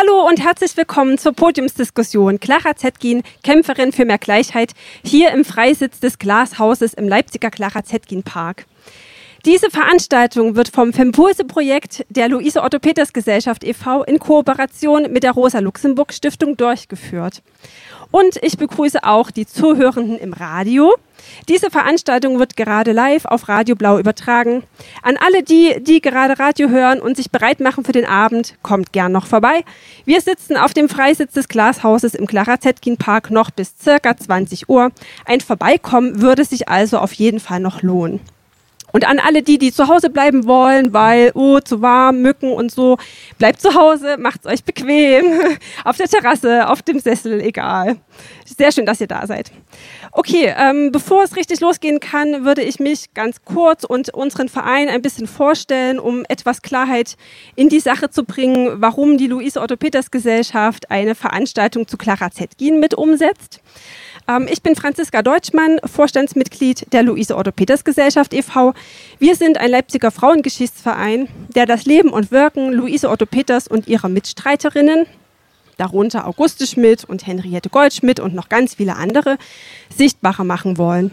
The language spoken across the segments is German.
Hallo und herzlich willkommen zur Podiumsdiskussion. Clara Zetkin, Kämpferin für mehr Gleichheit, hier im Freisitz des Glashauses im Leipziger Clara Zetkin Park. Diese Veranstaltung wird vom Fempulse-Projekt der Luise Otto Peters Gesellschaft e.V. in Kooperation mit der Rosa Luxemburg Stiftung durchgeführt. Und ich begrüße auch die Zuhörenden im Radio. Diese Veranstaltung wird gerade live auf Radio Blau übertragen. An alle die, die gerade Radio hören und sich bereit machen für den Abend, kommt gern noch vorbei. Wir sitzen auf dem Freisitz des Glashauses im Clara Zetkin Park noch bis circa 20 Uhr. Ein Vorbeikommen würde sich also auf jeden Fall noch lohnen. Und an alle die, die zu Hause bleiben wollen, weil, oh, zu warm, Mücken und so, bleibt zu Hause, macht's euch bequem, auf der Terrasse, auf dem Sessel, egal. Sehr schön, dass ihr da seid. Okay, ähm, bevor es richtig losgehen kann, würde ich mich ganz kurz und unseren Verein ein bisschen vorstellen, um etwas Klarheit in die Sache zu bringen, warum die Luise Otto Peters Gesellschaft eine Veranstaltung zu Clara Zetkin mit umsetzt. Ähm, ich bin Franziska Deutschmann, Vorstandsmitglied der Luise Otto Peters Gesellschaft e.V. Wir sind ein Leipziger Frauengeschichtsverein, der das Leben und Wirken Luise Otto Peters und ihrer Mitstreiterinnen, darunter Auguste Schmidt und Henriette Goldschmidt und noch ganz viele andere, sichtbarer machen wollen.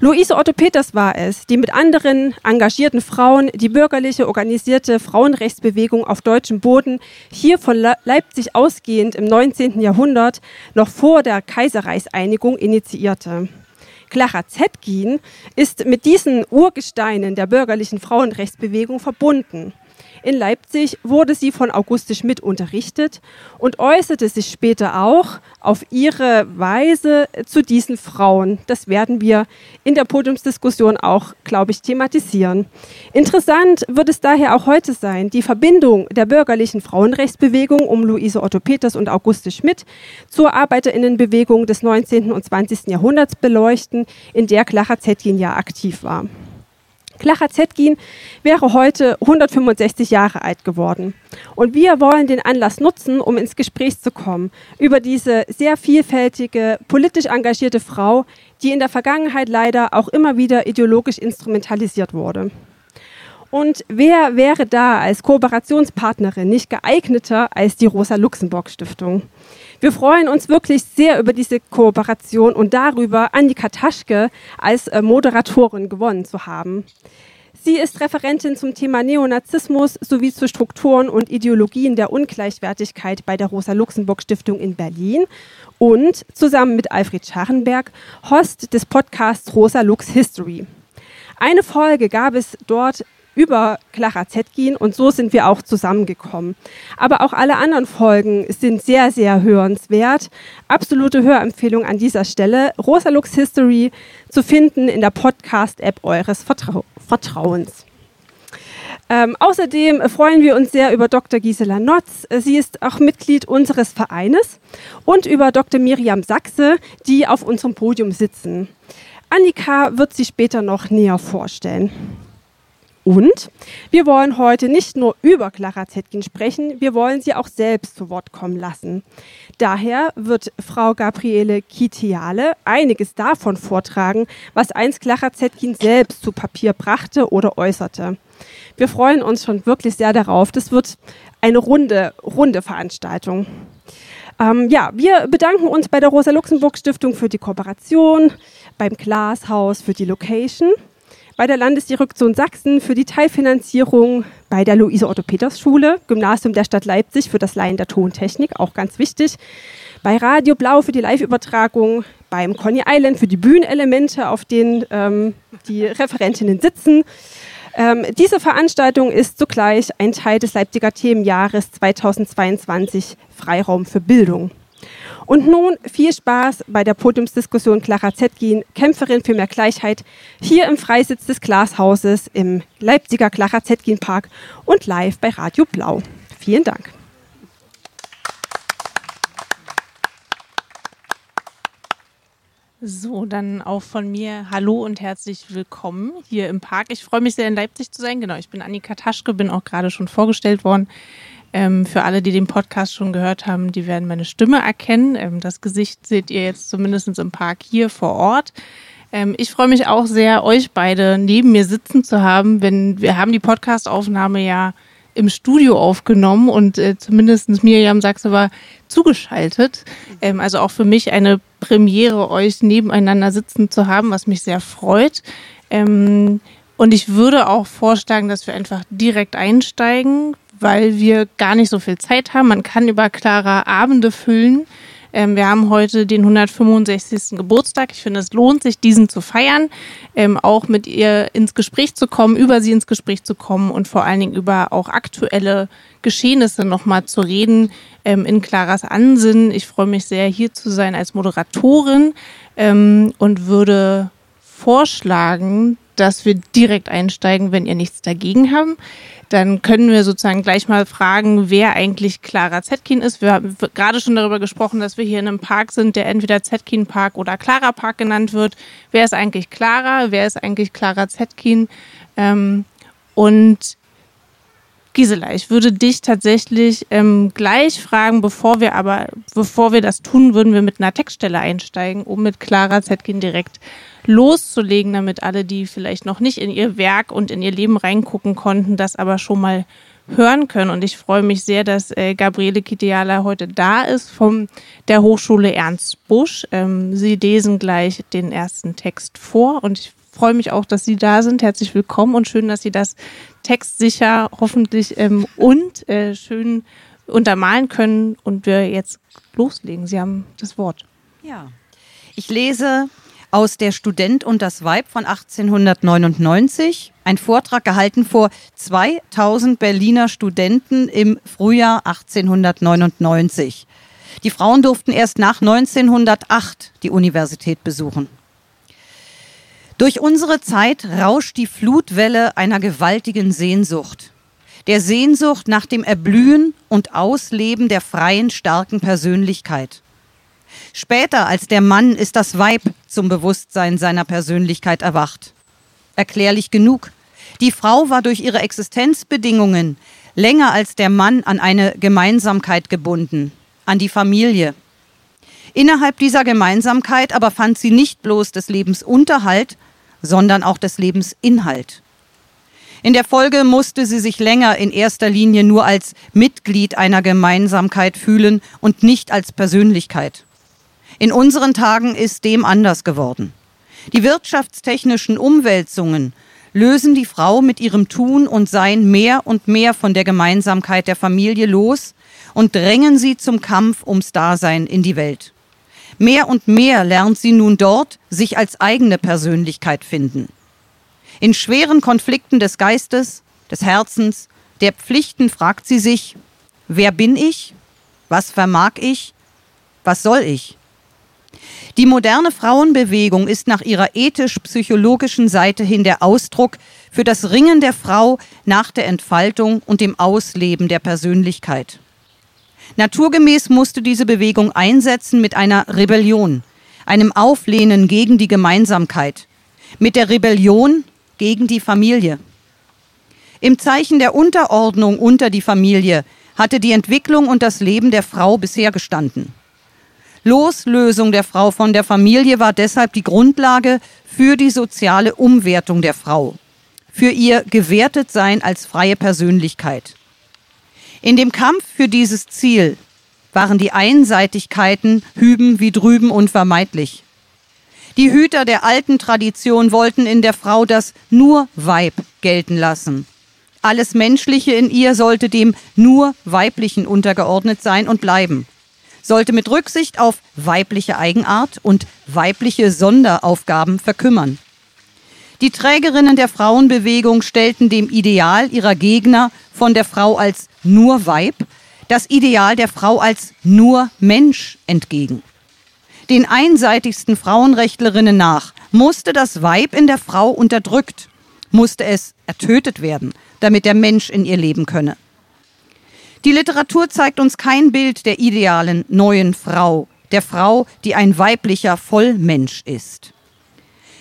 Luise Otto Peters war es, die mit anderen engagierten Frauen die bürgerliche organisierte Frauenrechtsbewegung auf deutschem Boden hier von Leipzig ausgehend im 19. Jahrhundert noch vor der Kaiserreichseinigung initiierte. Clara Zetkin ist mit diesen Urgesteinen der bürgerlichen Frauenrechtsbewegung verbunden. In Leipzig wurde sie von Auguste Schmidt unterrichtet und äußerte sich später auch auf ihre Weise zu diesen Frauen. Das werden wir in der Podiumsdiskussion auch, glaube ich, thematisieren. Interessant wird es daher auch heute sein, die Verbindung der bürgerlichen Frauenrechtsbewegung um Luise Otto Peters und Auguste Schmidt zur Arbeiterinnenbewegung des 19. und 20. Jahrhunderts beleuchten, in der Clara Zetkin ja aktiv war. Clara Zetkin wäre heute 165 Jahre alt geworden. Und wir wollen den Anlass nutzen, um ins Gespräch zu kommen über diese sehr vielfältige, politisch engagierte Frau, die in der Vergangenheit leider auch immer wieder ideologisch instrumentalisiert wurde. Und wer wäre da als Kooperationspartnerin nicht geeigneter als die Rosa Luxemburg Stiftung? Wir freuen uns wirklich sehr über diese Kooperation und darüber, Annika Taschke als äh, Moderatorin gewonnen zu haben. Sie ist Referentin zum Thema Neonazismus sowie zu Strukturen und Ideologien der Ungleichwertigkeit bei der Rosa-Luxemburg-Stiftung in Berlin und zusammen mit Alfred Scharrenberg Host des Podcasts Rosa Lux History. Eine Folge gab es dort über Clara Zetkin und so sind wir auch zusammengekommen. Aber auch alle anderen Folgen sind sehr, sehr hörenswert. Absolute Hörempfehlung an dieser Stelle. Rosalux History zu finden in der Podcast-App eures Vertrau Vertrauens. Ähm, außerdem freuen wir uns sehr über Dr. Gisela Notz. Sie ist auch Mitglied unseres Vereines und über Dr. Miriam Sachse, die auf unserem Podium sitzen. Annika wird sie später noch näher vorstellen. Und wir wollen heute nicht nur über Clara Zetkin sprechen, wir wollen sie auch selbst zu Wort kommen lassen. Daher wird Frau Gabriele Kitiale einiges davon vortragen, was einst Clara Zetkin selbst zu Papier brachte oder äußerte. Wir freuen uns schon wirklich sehr darauf. Das wird eine runde, runde Veranstaltung. Ähm, ja, wir bedanken uns bei der Rosa-Luxemburg-Stiftung für die Kooperation, beim Glashaus für die Location bei der Landesdirektion Sachsen für die Teilfinanzierung bei der Luise-Otto-Peters-Schule, Gymnasium der Stadt Leipzig für das Laien der Tontechnik, auch ganz wichtig. Bei Radio Blau für die Live-Übertragung, beim Conny Island für die Bühnenelemente, auf denen ähm, die Referentinnen sitzen. Ähm, diese Veranstaltung ist zugleich ein Teil des Leipziger Themenjahres 2022 Freiraum für Bildung. Und nun viel Spaß bei der Podiumsdiskussion Clara Zetkin, Kämpferin für mehr Gleichheit, hier im Freisitz des Glashauses im Leipziger Clara Zetkin Park und live bei Radio Blau. Vielen Dank. So, dann auch von mir Hallo und herzlich willkommen hier im Park. Ich freue mich sehr, in Leipzig zu sein. Genau, ich bin Annika Taschke, bin auch gerade schon vorgestellt worden. Ähm, für alle, die den Podcast schon gehört haben, die werden meine Stimme erkennen. Ähm, das Gesicht seht ihr jetzt zumindest im Park hier vor Ort. Ähm, ich freue mich auch sehr, euch beide neben mir sitzen zu haben, wenn wir haben die Podcastaufnahme ja im Studio aufgenommen und äh, zumindest Miriam Sachse war zugeschaltet. Ähm, also auch für mich eine Premiere, euch nebeneinander sitzen zu haben, was mich sehr freut. Ähm, und ich würde auch vorschlagen, dass wir einfach direkt einsteigen, weil wir gar nicht so viel Zeit haben. Man kann über klare Abende füllen. Ähm, wir haben heute den 165. Geburtstag. Ich finde, es lohnt sich, diesen zu feiern, ähm, auch mit ihr ins Gespräch zu kommen, über sie ins Gespräch zu kommen und vor allen Dingen über auch aktuelle Geschehnisse nochmal zu reden ähm, in Claras Ansinnen. Ich freue mich sehr, hier zu sein als Moderatorin ähm, und würde vorschlagen, dass wir direkt einsteigen, wenn ihr nichts dagegen haben. Dann können wir sozusagen gleich mal fragen, wer eigentlich Clara Zetkin ist. Wir haben gerade schon darüber gesprochen, dass wir hier in einem Park sind, der entweder Zetkin Park oder Clara Park genannt wird. Wer ist eigentlich Clara? Wer ist eigentlich Clara Zetkin? Ähm, und Gisela, ich würde dich tatsächlich ähm, gleich fragen, bevor wir aber, bevor wir das tun, würden wir mit einer Textstelle einsteigen, um mit Clara Zetkin direkt loszulegen, damit alle, die vielleicht noch nicht in ihr Werk und in ihr Leben reingucken konnten, das aber schon mal hören können. Und ich freue mich sehr, dass äh, Gabriele Kiteala heute da ist von der Hochschule Ernst Busch. Ähm, Sie lesen gleich den ersten Text vor und ich freue mich auch, dass Sie da sind. Herzlich willkommen und schön, dass Sie das textsicher hoffentlich ähm, und äh, schön untermalen können und wir jetzt loslegen. Sie haben das Wort. Ja, ich lese aus Der Student und das Weib von 1899. Ein Vortrag gehalten vor 2000 Berliner Studenten im Frühjahr 1899. Die Frauen durften erst nach 1908 die Universität besuchen. Durch unsere Zeit rauscht die Flutwelle einer gewaltigen Sehnsucht. Der Sehnsucht nach dem Erblühen und Ausleben der freien, starken Persönlichkeit. Später als der Mann ist das Weib zum Bewusstsein seiner Persönlichkeit erwacht. Erklärlich genug. Die Frau war durch ihre Existenzbedingungen länger als der Mann an eine Gemeinsamkeit gebunden, an die Familie. Innerhalb dieser Gemeinsamkeit aber fand sie nicht bloß des Lebens Unterhalt, sondern auch des Lebens Inhalt. In der Folge musste sie sich länger in erster Linie nur als Mitglied einer Gemeinsamkeit fühlen und nicht als Persönlichkeit. In unseren Tagen ist dem anders geworden. Die wirtschaftstechnischen Umwälzungen lösen die Frau mit ihrem Tun und Sein mehr und mehr von der Gemeinsamkeit der Familie los und drängen sie zum Kampf ums Dasein in die Welt. Mehr und mehr lernt sie nun dort sich als eigene Persönlichkeit finden. In schweren Konflikten des Geistes, des Herzens, der Pflichten fragt sie sich, wer bin ich? Was vermag ich? Was soll ich? Die moderne Frauenbewegung ist nach ihrer ethisch-psychologischen Seite hin der Ausdruck für das Ringen der Frau nach der Entfaltung und dem Ausleben der Persönlichkeit. Naturgemäß musste diese Bewegung einsetzen mit einer Rebellion, einem Auflehnen gegen die Gemeinsamkeit, mit der Rebellion gegen die Familie. Im Zeichen der Unterordnung unter die Familie hatte die Entwicklung und das Leben der Frau bisher gestanden. Loslösung der Frau von der Familie war deshalb die Grundlage für die soziale Umwertung der Frau, für ihr Gewertetsein als freie Persönlichkeit. In dem Kampf für dieses Ziel waren die Einseitigkeiten hüben wie drüben unvermeidlich. Die Hüter der alten Tradition wollten in der Frau das nur Weib gelten lassen. Alles Menschliche in ihr sollte dem nur Weiblichen untergeordnet sein und bleiben sollte mit Rücksicht auf weibliche Eigenart und weibliche Sonderaufgaben verkümmern. Die Trägerinnen der Frauenbewegung stellten dem Ideal ihrer Gegner von der Frau als nur Weib das Ideal der Frau als nur Mensch entgegen. Den einseitigsten Frauenrechtlerinnen nach musste das Weib in der Frau unterdrückt, musste es ertötet werden, damit der Mensch in ihr leben könne. Die Literatur zeigt uns kein Bild der idealen neuen Frau, der Frau, die ein weiblicher Vollmensch ist.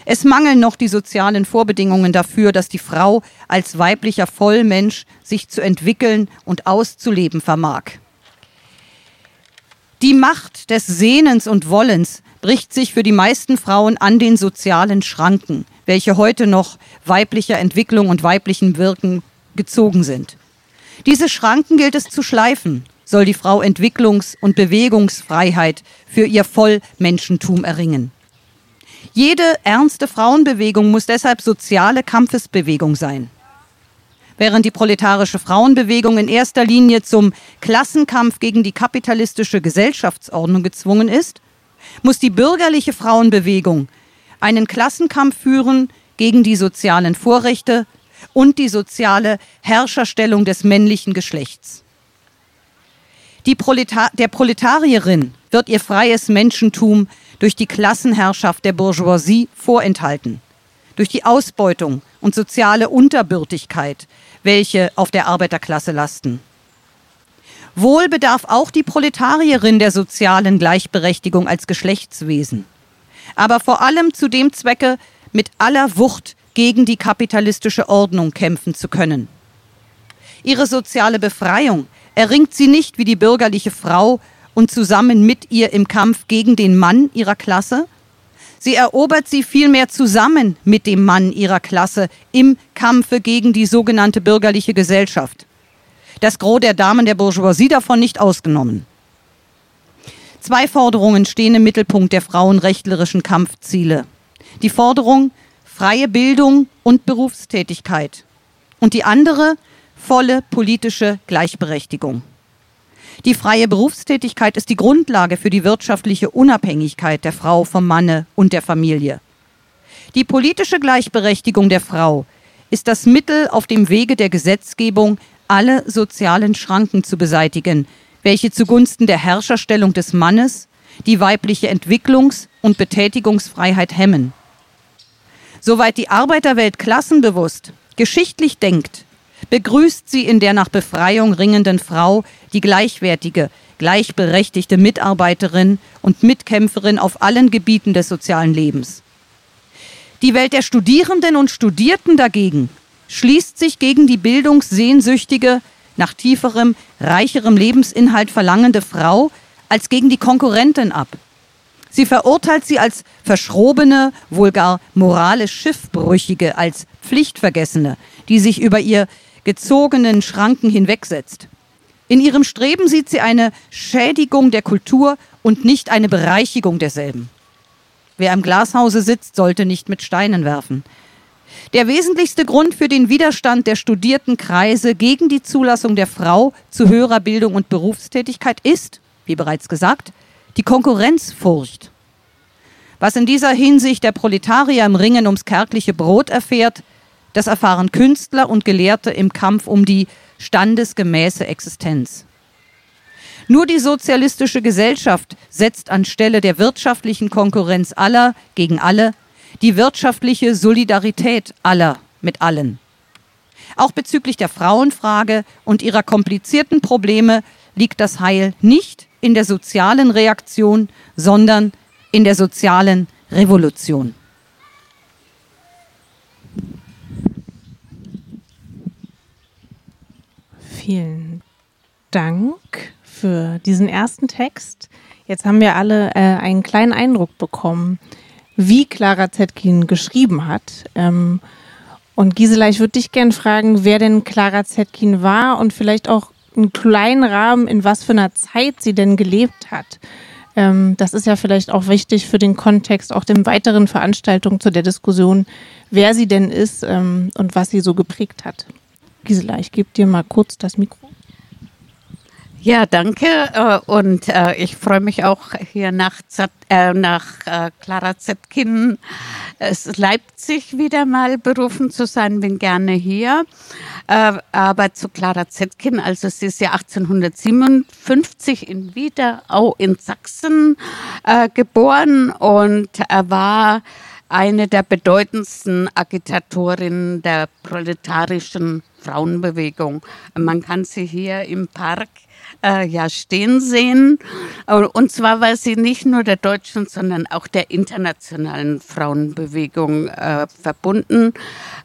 Es mangeln noch die sozialen Vorbedingungen dafür, dass die Frau als weiblicher Vollmensch sich zu entwickeln und auszuleben vermag. Die Macht des Sehnens und Wollens bricht sich für die meisten Frauen an den sozialen Schranken, welche heute noch weiblicher Entwicklung und weiblichen Wirken gezogen sind. Diese Schranken gilt es zu schleifen, soll die Frau Entwicklungs- und Bewegungsfreiheit für ihr Vollmenschentum erringen. Jede ernste Frauenbewegung muss deshalb soziale Kampfesbewegung sein. Während die proletarische Frauenbewegung in erster Linie zum Klassenkampf gegen die kapitalistische Gesellschaftsordnung gezwungen ist, muss die bürgerliche Frauenbewegung einen Klassenkampf führen gegen die sozialen Vorrechte und die soziale Herrscherstellung des männlichen Geschlechts. Proleta der Proletarierin wird ihr freies Menschentum durch die Klassenherrschaft der Bourgeoisie vorenthalten, durch die Ausbeutung und soziale Unterbürtigkeit, welche auf der Arbeiterklasse lasten. Wohl bedarf auch die Proletarierin der sozialen Gleichberechtigung als Geschlechtswesen, aber vor allem zu dem Zwecke, mit aller Wucht gegen die kapitalistische Ordnung kämpfen zu können. Ihre soziale Befreiung erringt sie nicht wie die bürgerliche Frau und zusammen mit ihr im Kampf gegen den Mann ihrer Klasse, Sie erobert sie vielmehr zusammen mit dem Mann ihrer Klasse im Kampfe gegen die sogenannte bürgerliche Gesellschaft. Das Gros der Damen der Bourgeoisie davon nicht ausgenommen. Zwei Forderungen stehen im Mittelpunkt der frauenrechtlerischen Kampfziele. Die Forderung freie Bildung und Berufstätigkeit und die andere volle politische Gleichberechtigung. Die freie Berufstätigkeit ist die Grundlage für die wirtschaftliche Unabhängigkeit der Frau vom Manne und der Familie. Die politische Gleichberechtigung der Frau ist das Mittel auf dem Wege der Gesetzgebung, alle sozialen Schranken zu beseitigen, welche zugunsten der Herrscherstellung des Mannes die weibliche Entwicklungs- und Betätigungsfreiheit hemmen. Soweit die Arbeiterwelt klassenbewusst, geschichtlich denkt, begrüßt sie in der nach Befreiung ringenden Frau die gleichwertige, gleichberechtigte Mitarbeiterin und Mitkämpferin auf allen Gebieten des sozialen Lebens. Die Welt der Studierenden und Studierten dagegen schließt sich gegen die bildungssehnsüchtige, nach tieferem, reicherem Lebensinhalt verlangende Frau als gegen die Konkurrentin ab. Sie verurteilt sie als verschrobene, wohl gar moralisch Schiffbrüchige, als Pflichtvergessene, die sich über ihr gezogenen Schranken hinwegsetzt. In ihrem Streben sieht sie eine Schädigung der Kultur und nicht eine Bereichigung derselben. Wer im Glashause sitzt, sollte nicht mit Steinen werfen. Der wesentlichste Grund für den Widerstand der studierten Kreise gegen die Zulassung der Frau zu höherer Bildung und Berufstätigkeit ist, wie bereits gesagt, die Konkurrenzfurcht. Was in dieser Hinsicht der Proletarier im Ringen ums kärgliche Brot erfährt, das erfahren Künstler und Gelehrte im Kampf um die standesgemäße Existenz. Nur die sozialistische Gesellschaft setzt anstelle der wirtschaftlichen Konkurrenz aller gegen alle die wirtschaftliche Solidarität aller mit allen. Auch bezüglich der Frauenfrage und ihrer komplizierten Probleme liegt das Heil nicht in der sozialen Reaktion, sondern in der sozialen Revolution. Vielen Dank für diesen ersten Text. Jetzt haben wir alle äh, einen kleinen Eindruck bekommen, wie Clara Zetkin geschrieben hat. Ähm, und Gisela, ich würde dich gerne fragen, wer denn Clara Zetkin war und vielleicht auch einen kleinen Rahmen, in was für einer Zeit sie denn gelebt hat. Ähm, das ist ja vielleicht auch wichtig für den Kontext, auch den weiteren Veranstaltungen zu der Diskussion, wer sie denn ist ähm, und was sie so geprägt hat. Gisela, ich gebe dir mal kurz das Mikro. Ja, danke. Äh, und äh, ich freue mich auch hier nach, Z äh, nach äh, Clara Zetkin, Leipzig wieder mal berufen zu sein. Bin gerne hier. Aber zu Clara Zetkin, also sie ist ja 1857 in Wiederau in Sachsen geboren und war eine der bedeutendsten Agitatorinnen der proletarischen Frauenbewegung. Man kann sie hier im Park äh, ja stehen sehen. Und zwar war sie nicht nur der deutschen, sondern auch der internationalen Frauenbewegung äh, verbunden.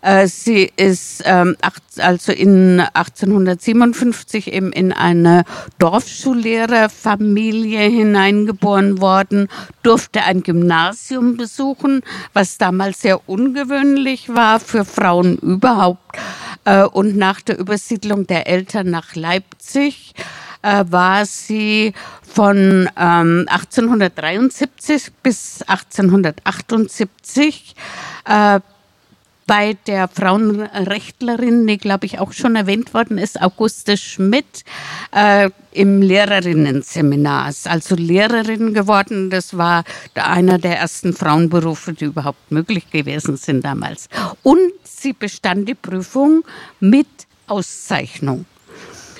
Äh, sie ist ähm, acht, also in 1857 eben in eine Dorfschullehrerfamilie hineingeboren worden, durfte ein Gymnasium besuchen, was damals sehr ungewöhnlich war für Frauen überhaupt Äh, und nach der Übersiedlung der Eltern nach Leipzig äh, war sie von ähm, 1873 bis 1878 äh, bei der Frauenrechtlerin, die glaube ich auch schon erwähnt worden ist, Auguste Schmidt, äh, im Lehrerinnenseminar. Also Lehrerin geworden. Das war einer der ersten Frauenberufe, die überhaupt möglich gewesen sind damals. Und sie bestand die Prüfung mit Auszeichnung.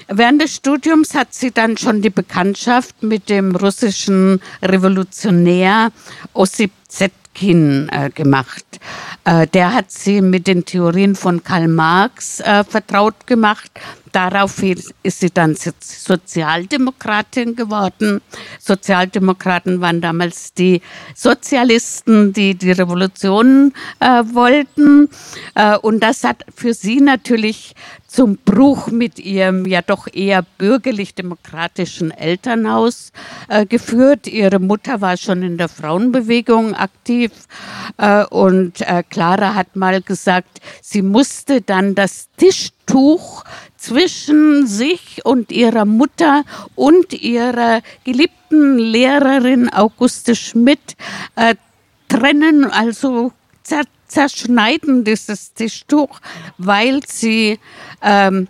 Während des Studiums hat sie dann schon die Bekanntschaft mit dem russischen Revolutionär Ossip Zetkin äh, gemacht. Äh, der hat sie mit den Theorien von Karl Marx äh, vertraut gemacht. Daraufhin ist sie dann Sozialdemokratin geworden. Sozialdemokraten waren damals die Sozialisten, die die Revolution äh, wollten. Äh, und das hat für sie natürlich zum Bruch mit ihrem ja doch eher bürgerlich-demokratischen Elternhaus äh, geführt. Ihre Mutter war schon in der Frauenbewegung aktiv äh, und äh, Clara hat mal gesagt, sie musste dann das Tischtuch zwischen sich und ihrer Mutter und ihrer geliebten Lehrerin Auguste Schmidt äh, trennen, also zerschneiden dieses Tischtuch, weil sie ähm,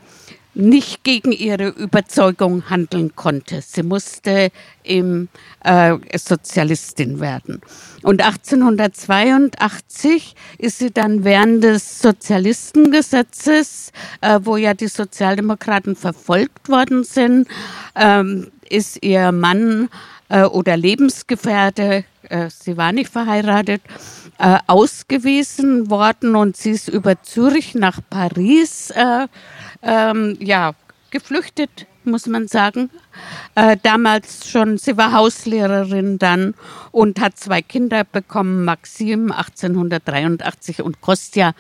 nicht gegen ihre Überzeugung handeln konnte. Sie musste im äh, Sozialistin werden. Und 1882 ist sie dann während des Sozialistengesetzes, äh, wo ja die Sozialdemokraten verfolgt worden sind, ähm, ist ihr Mann äh, oder Lebensgefährte, äh, sie war nicht verheiratet, äh, ausgewiesen worden und sie ist über Zürich nach Paris äh, ähm, ja, geflüchtet, muss man sagen. Äh, damals schon, sie war Hauslehrerin dann und hat zwei Kinder bekommen, Maxim 1883 und Kostja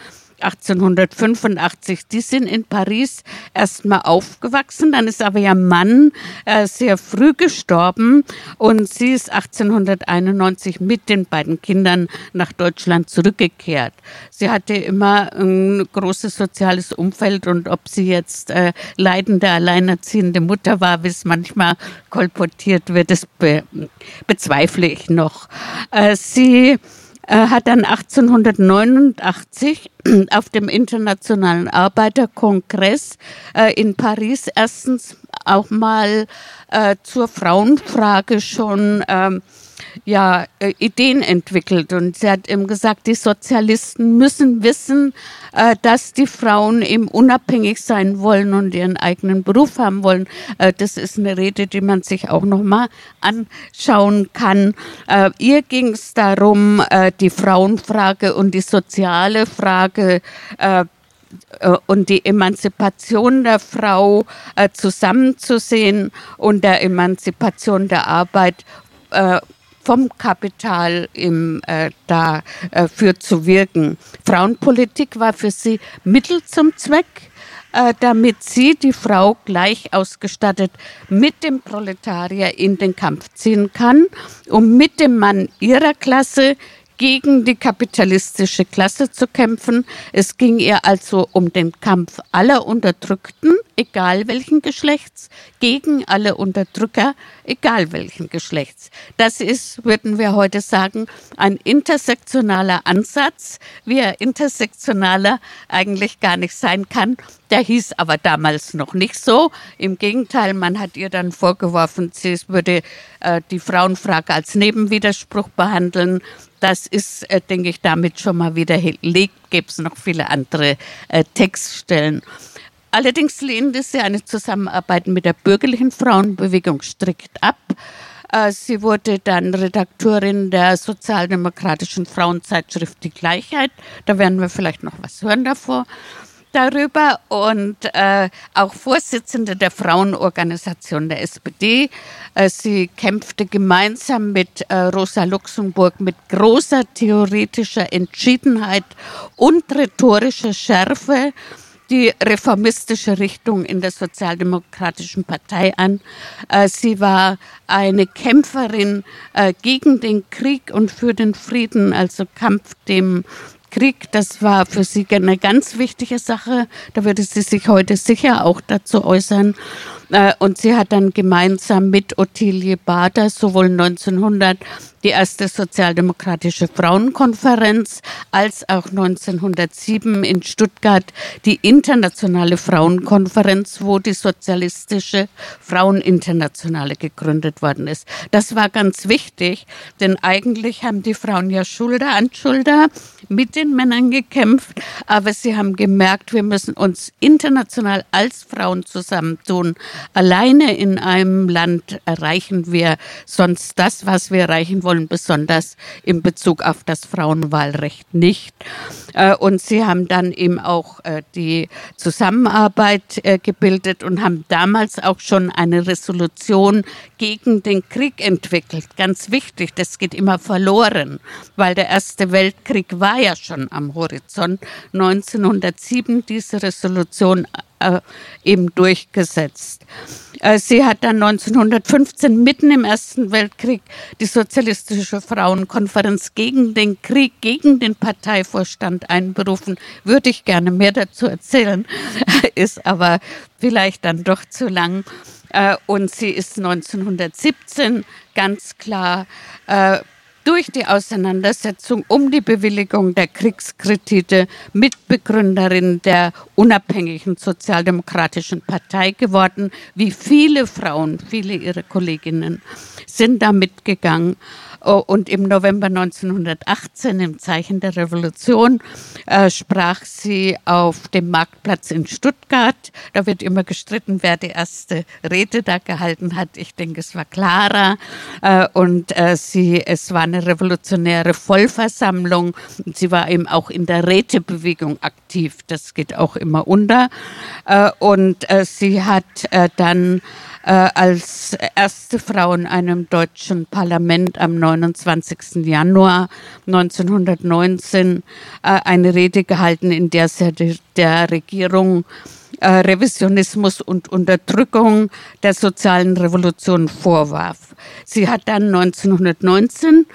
1885. Die sind in Paris erstmal aufgewachsen, dann ist aber ihr Mann äh, sehr früh gestorben und sie ist 1891 mit den beiden Kindern nach Deutschland zurückgekehrt. Sie hatte immer ein großes soziales Umfeld und ob sie jetzt äh, leidende, alleinerziehende Mutter war, wie es manchmal kolportiert wird, das be bezweifle ich noch. Äh, sie hat dann 1889 auf dem Internationalen Arbeiterkongress äh, in Paris erstens auch mal äh, zur Frauenfrage schon ähm, ja, äh, Ideen entwickelt. Und sie hat eben gesagt, die Sozialisten müssen wissen, äh, dass die Frauen eben unabhängig sein wollen und ihren eigenen Beruf haben wollen. Äh, das ist eine Rede, die man sich auch nochmal anschauen kann. Ihr ging es darum, die Frauenfrage und die soziale Frage und die Emanzipation der Frau zusammenzusehen und der Emanzipation der Arbeit äh, vom Kapital im, äh, dafür äh, zu wirken. Frauenpolitik war für sie Mittel zum Zweck, äh, damit sie die Frau gleich ausgestattet mit dem Proletarier in den Kampf ziehen kann, um mit dem Mann ihrer Klasse gegen die kapitalistische Klasse zu kämpfen. Es ging ihr also um den Kampf aller Unterdrückten, egal welchen Geschlechts, gegen alle Unterdrücker, egal welchen Geschlechts. Das ist, würden wir heute sagen, ein intersektionaler Ansatz, wie er intersektionaler eigentlich gar nicht sein kann. Der hieß aber damals noch nicht so. Im Gegenteil, man hat ihr dann vorgeworfen, sie würde äh, die Frauenfrage als Nebenwiderspruch behandeln. Das ist, äh, denke ich, damit schon mal widerlegt. Gäbe es noch viele andere äh, Textstellen. Allerdings lehnte sie eine Zusammenarbeit mit der bürgerlichen Frauenbewegung strikt ab. Äh, sie wurde dann Redakteurin der sozialdemokratischen Frauenzeitschrift Die Gleichheit. Da werden wir vielleicht noch was hören davor darüber und äh, auch Vorsitzende der Frauenorganisation der SPD. Äh, sie kämpfte gemeinsam mit äh, Rosa Luxemburg mit großer theoretischer Entschiedenheit und rhetorischer Schärfe die reformistische Richtung in der Sozialdemokratischen Partei an. Äh, sie war eine Kämpferin äh, gegen den Krieg und für den Frieden, also Kampf dem Krieg, das war für sie eine ganz wichtige Sache. Da würde sie sich heute sicher auch dazu äußern. Äh, und sie hat dann gemeinsam mit Ottilie Bader sowohl 1900 die erste sozialdemokratische Frauenkonferenz als auch 1907 in Stuttgart die internationale Frauenkonferenz, wo die sozialistische Fraueninternationale gegründet worden ist. Das war ganz wichtig, denn eigentlich haben die Frauen ja Schulter an Schulter mit den Männern gekämpft, aber sie haben gemerkt, wir müssen uns international als Frauen zusammentun. Alleine in einem Land erreichen wir sonst das, was wir erreichen wollen, besonders in Bezug auf das Frauenwahlrecht nicht. Äh, und sie haben dann eben auch äh, die Zusammenarbeit äh, gebildet und haben damals auch schon eine Resolution gegen den Krieg entwickelt. Ganz wichtig, das geht immer verloren, weil der Erste Weltkrieg war ja schon am Horizont. 1907 diese Resolution äh, eben durchgesetzt. Äh, sie hat dann 1915 mitten im Ersten Weltkrieg die Sozialistische Frauenkonferenz gegen den Krieg, gegen den Parteivorstand einberufen. Würde ich gerne mehr dazu erzählen, ist aber vielleicht dann doch zu lang. Äh, und sie ist 1917 ganz klar durch die Auseinandersetzung um die Bewilligung der Kriegskredite Mitbegründerin der unabhängigen Sozialdemokratischen Partei geworden, wie viele Frauen, viele ihrer Kolleginnen sind da mitgegangen. Oh, und im November 1918, im Zeichen der Revolution, äh, sprach sie auf dem Marktplatz in Stuttgart. Da wird immer gestritten, wer die erste Rede da gehalten hat. Ich denke, es war Clara. Äh, und äh, sie, es war eine revolutionäre Vollversammlung. Sie war eben auch in der Rätebewegung aktiv. Das geht auch immer unter. Und sie hat dann als erste Frau in einem deutschen Parlament am 29. Januar 1919 äh, eine Rede gehalten, in der sie der Regierung äh, Revisionismus und Unterdrückung der sozialen Revolution vorwarf. Sie hat dann 1919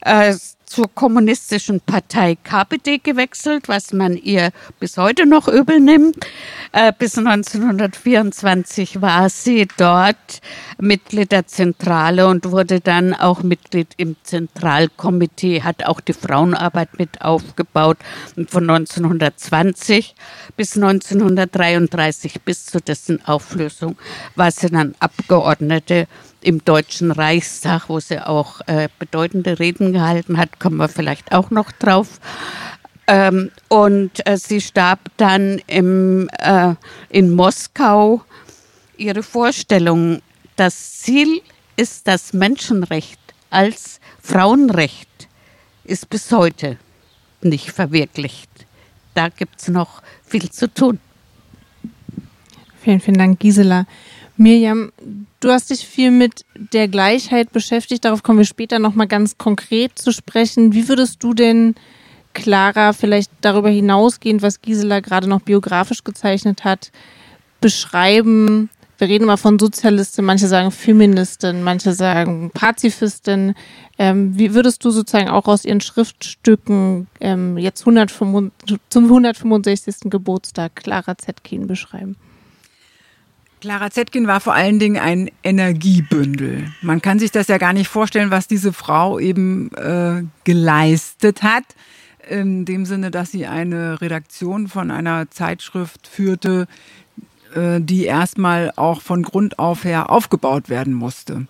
äh, zur kommunistischen Partei KPD gewechselt, was man ihr bis heute noch übel nimmt. Äh, bis 1924 war sie dort Mitglied der Zentrale und wurde dann auch Mitglied im Zentralkomitee, hat auch die Frauenarbeit mit aufgebaut. Und von 1920 bis 1933, bis zu dessen Auflösung, war sie dann Abgeordnete im Deutschen Reichstag, wo sie auch äh, bedeutende Reden gehalten hat, kommen wir vielleicht auch noch drauf. Ähm, und äh, sie starb dann im, äh, in Moskau. Ihre Vorstellung, das Ziel ist das Menschenrecht als Frauenrecht, ist bis heute nicht verwirklicht. Da gibt es noch viel zu tun. Vielen, vielen Dank, Gisela. Mirjam, du hast dich viel mit der Gleichheit beschäftigt. Darauf kommen wir später nochmal ganz konkret zu sprechen. Wie würdest du denn, Clara, vielleicht darüber hinausgehend, was Gisela gerade noch biografisch gezeichnet hat, beschreiben? Wir reden immer von Sozialistin, manche sagen Feministin, manche sagen Pazifistin. Ähm, wie würdest du sozusagen auch aus ihren Schriftstücken ähm, jetzt 165, zum 165. Geburtstag Clara Zetkin beschreiben? Clara Zetkin war vor allen Dingen ein Energiebündel. Man kann sich das ja gar nicht vorstellen, was diese Frau eben äh, geleistet hat. In dem Sinne, dass sie eine Redaktion von einer Zeitschrift führte, äh, die erstmal auch von Grund auf her aufgebaut werden musste.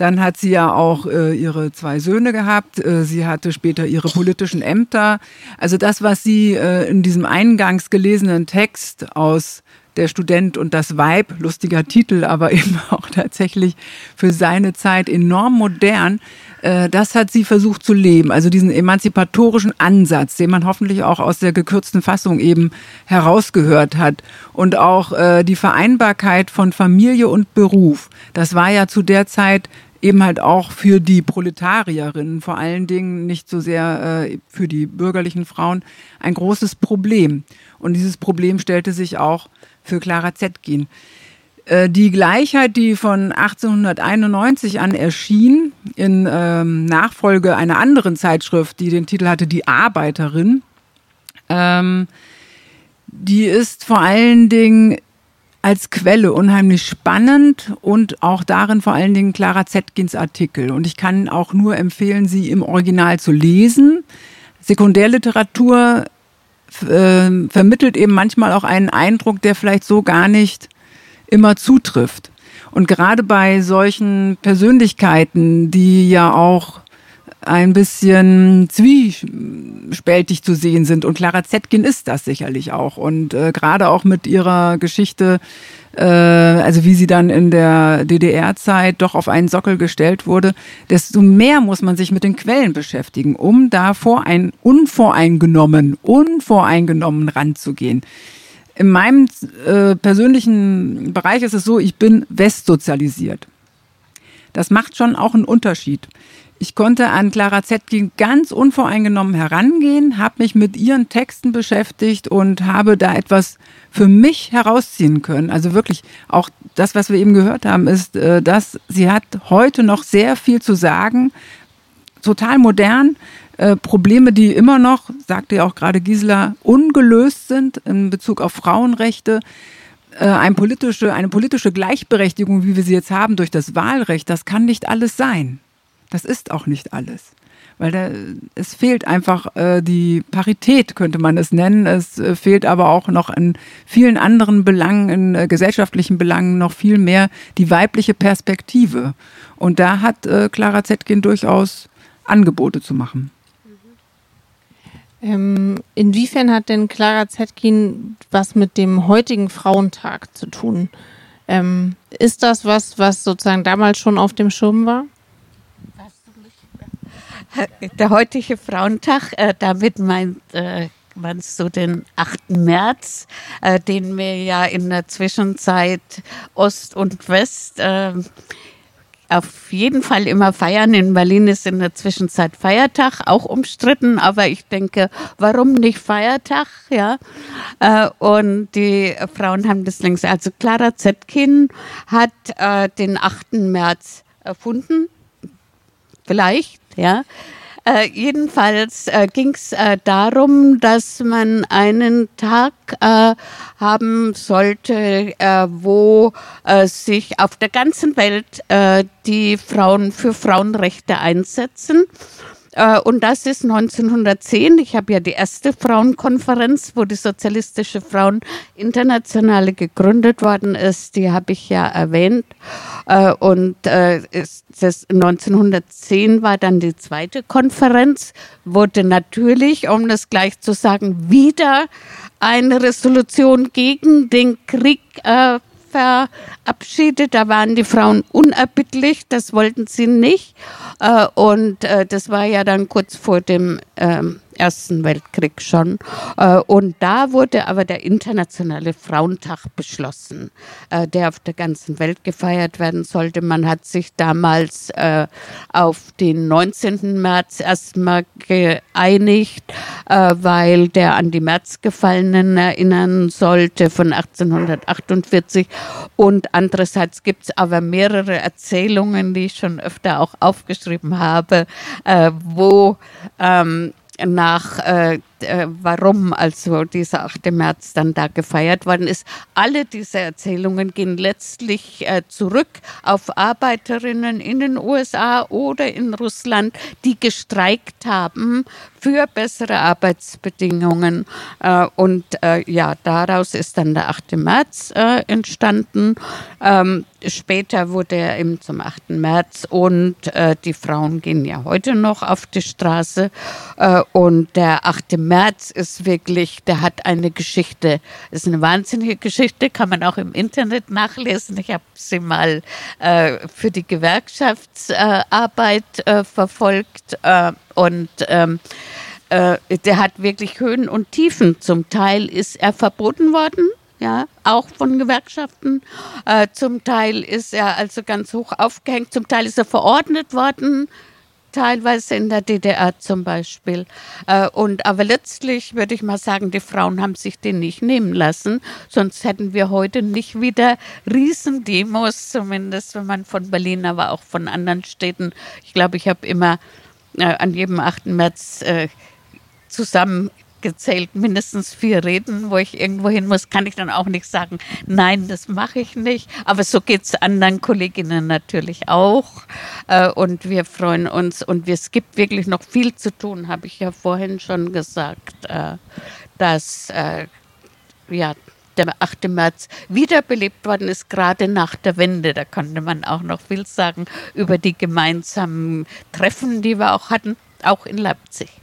Dann hat sie ja auch äh, ihre zwei Söhne gehabt. Äh, sie hatte später ihre politischen Ämter. Also das, was sie äh, in diesem eingangs gelesenen Text aus der Student und das Weib, lustiger Titel, aber eben auch tatsächlich für seine Zeit enorm modern. Äh, das hat sie versucht zu leben, also diesen emanzipatorischen Ansatz, den man hoffentlich auch aus der gekürzten Fassung eben herausgehört hat. Und auch äh, die Vereinbarkeit von Familie und Beruf. Das war ja zu der Zeit eben halt auch für die Proletarierinnen, vor allen Dingen nicht so sehr äh, für die bürgerlichen Frauen, ein großes Problem. Und dieses Problem stellte sich auch für Clara Zetkin. Äh, die Gleichheit, die von 1891 an erschien, in ähm, Nachfolge einer anderen Zeitschrift, die den Titel hatte Die Arbeiterin, ähm, die ist vor allen Dingen als Quelle unheimlich spannend und auch darin vor allen Dingen Clara Zetkins Artikel. Und ich kann auch nur empfehlen, sie im Original zu lesen. Sekundärliteratur äh, vermittelt eben manchmal auch einen Eindruck, der vielleicht so gar nicht immer zutrifft. Und gerade bei solchen Persönlichkeiten, die ja auch ein bisschen zwiespältig zu sehen sind. Und Clara Zetkin ist das sicherlich auch. Und äh, gerade auch mit ihrer Geschichte, äh, also wie sie dann in der DDR-Zeit doch auf einen Sockel gestellt wurde, desto mehr muss man sich mit den Quellen beschäftigen, um da vorein, unvoreingenommen, unvoreingenommen ranzugehen. In meinem äh, persönlichen Bereich ist es so, ich bin westsozialisiert. Das macht schon auch einen Unterschied. Ich konnte an Clara Zetkin ganz unvoreingenommen herangehen, habe mich mit ihren Texten beschäftigt und habe da etwas für mich herausziehen können. Also wirklich auch das, was wir eben gehört haben, ist, äh, dass sie hat heute noch sehr viel zu sagen, total modern. Äh, Probleme, die immer noch, sagte ja auch gerade Gisela, ungelöst sind in Bezug auf Frauenrechte äh, eine politische, eine politische Gleichberechtigung, wie wir sie jetzt haben, durch das Wahlrecht, das kann nicht alles sein. Das ist auch nicht alles. Weil da, es fehlt einfach äh, die Parität, könnte man es nennen. Es äh, fehlt aber auch noch in vielen anderen Belangen, in äh, gesellschaftlichen Belangen noch viel mehr die weibliche Perspektive. Und da hat äh, Clara Zetkin durchaus Angebote zu machen. Ähm, inwiefern hat denn Clara Zetkin was mit dem heutigen Frauentag zu tun? Ähm, ist das was, was sozusagen damals schon auf dem Schirm war? Der heutige Frauentag, äh, damit meint äh, meinst du den 8. März, äh, den wir ja in der Zwischenzeit Ost und West äh, auf jeden Fall immer feiern. In Berlin ist in der Zwischenzeit Feiertag, auch umstritten, aber ich denke, warum nicht Feiertag? Ja. Äh, und die Frauen haben das längst. Also Clara Zetkin hat äh, den 8. März erfunden. Vielleicht ja. Äh, jedenfalls äh, ging es äh, darum, dass man einen Tag äh, haben sollte, äh, wo äh, sich auf der ganzen Welt die Frauen für Frauenrechte einsetzen. Äh, und das ist 1910. Ich habe ja die erste Frauenkonferenz, wo die Sozialistische Fraueninternationale gegründet worden ist. Die habe ich ja erwähnt. Äh, und äh, das 1910 war dann die zweite Konferenz, wurde natürlich, um das gleich zu sagen, wieder eine Resolution gegen den Krieg verabschiedet. Da waren die Frauen unerbittlich, das wollten sie nicht. Äh, und äh, das war ja dann kurz vor dem ähm, Ersten Weltkrieg schon. Äh, und da wurde aber der Internationale Frauentag beschlossen, äh, der auf der ganzen Welt gefeiert werden sollte. Man hat sich damals äh, auf den 19. März erstmal geeinigt, weil der an die Märzgefallenen erinnern sollte von 1848. Und andererseits gibt es aber mehrere Erzählungen, die ich schon öfter auch aufgeschrieben habe, wo ähm, nach äh, äh, warum also dieser 8. März dann da gefeiert worden ist. Alle diese Erzählungen gehen letztlich äh, zurück auf Arbeiterinnen in den USA oder in Russland, die gestreikt haben für bessere Arbeitsbedingungen. Äh, und äh, ja, daraus ist dann der 8. März äh, entstanden. Ähm, später wurde er eben zum 8. März und äh, die Frauen gehen ja heute noch auf die Straße. und der 8. März Merz ist wirklich, der hat eine Geschichte, ist eine wahnsinnige Geschichte, kann man auch im Internet nachlesen. Ich habe sie mal äh, für die Gewerkschaftsarbeit äh, verfolgt äh, und ähm, äh, der hat wirklich Höhen und Tiefen. Zum Teil ist er verboten worden ja, auch von Gewerkschaften. Äh, zum Teil ist er also ganz hoch aufgehängt, zum Teil ist er verordnet worden teilweise in der DDR zum Beispiel. Äh, und aber letztlich würde ich mal sagen, die Frauen haben sich den nicht nehmen lassen, sonst hätten wir heute nicht wieder Riesendemos, zumindest wenn man von Berlin, aber auch von anderen Städten. Ich glaube, ich habe immer äh, an jedem 8. März äh, zusammen gezählt, mindestens vier Reden, wo ich irgendwo hin muss, kann ich dann auch nicht sagen, nein, das mache ich nicht. Aber so geht es anderen Kolleginnen natürlich auch. Äh, und wir freuen uns und es gibt wirklich noch viel zu tun, habe ich ja vorhin schon gesagt, äh, dass äh, ja, der 8. März wiederbelebt worden ist, gerade nach der Wende. Da konnte man auch noch viel sagen über die gemeinsamen Treffen, die wir auch hatten, auch in Leipzig.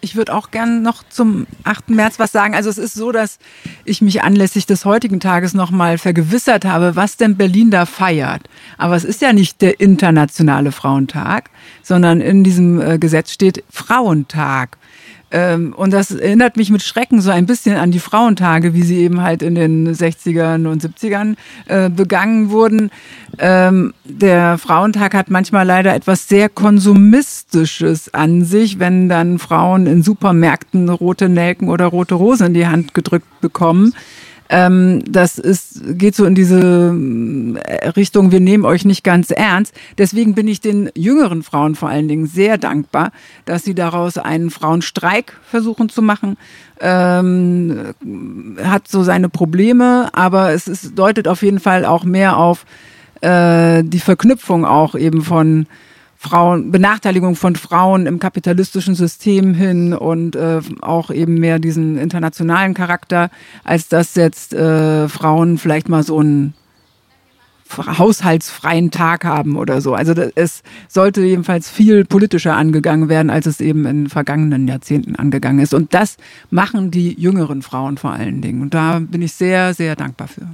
Ich würde auch gerne noch zum 8. März was sagen. Also es ist so, dass ich mich anlässlich des heutigen Tages nochmal vergewissert habe, was denn Berlin da feiert. Aber es ist ja nicht der internationale Frauentag, sondern in diesem äh, Gesetz steht Frauentag. Ähm, und das erinnert mich mit Schrecken so ein bisschen an die Frauentage, wie sie eben halt in den 60ern und 70ern äh, begangen wurden. Ähm, der Frauentag hat manchmal leider etwas sehr Konsumistisches an sich, wenn dann Frauen in Supermärkten rote Nelken oder rote Rosen in die Hand gedrückt bekommen. Ähm, das ist, geht so in diese äh, Richtung, wir nehmen euch nicht ganz ernst. Deswegen bin ich den jüngeren Frauen vor allen Dingen sehr dankbar, dass sie daraus einen Frauenstreik versuchen zu machen. Ähm, hat so seine Probleme, aber es ist, deutet auf jeden Fall auch mehr auf äh, die Verknüpfung auch eben von Frauen, Benachteiligung von Frauen im kapitalistischen System hin und äh, auch eben mehr diesen internationalen Charakter, als dass jetzt äh, Frauen vielleicht mal so einen haushaltsfreien Tag haben oder so. Also es sollte jedenfalls viel politischer angegangen werden, als es eben in vergangenen Jahrzehnten angegangen ist. Und das machen die jüngeren Frauen vor allen Dingen. Und da bin ich sehr, sehr dankbar für.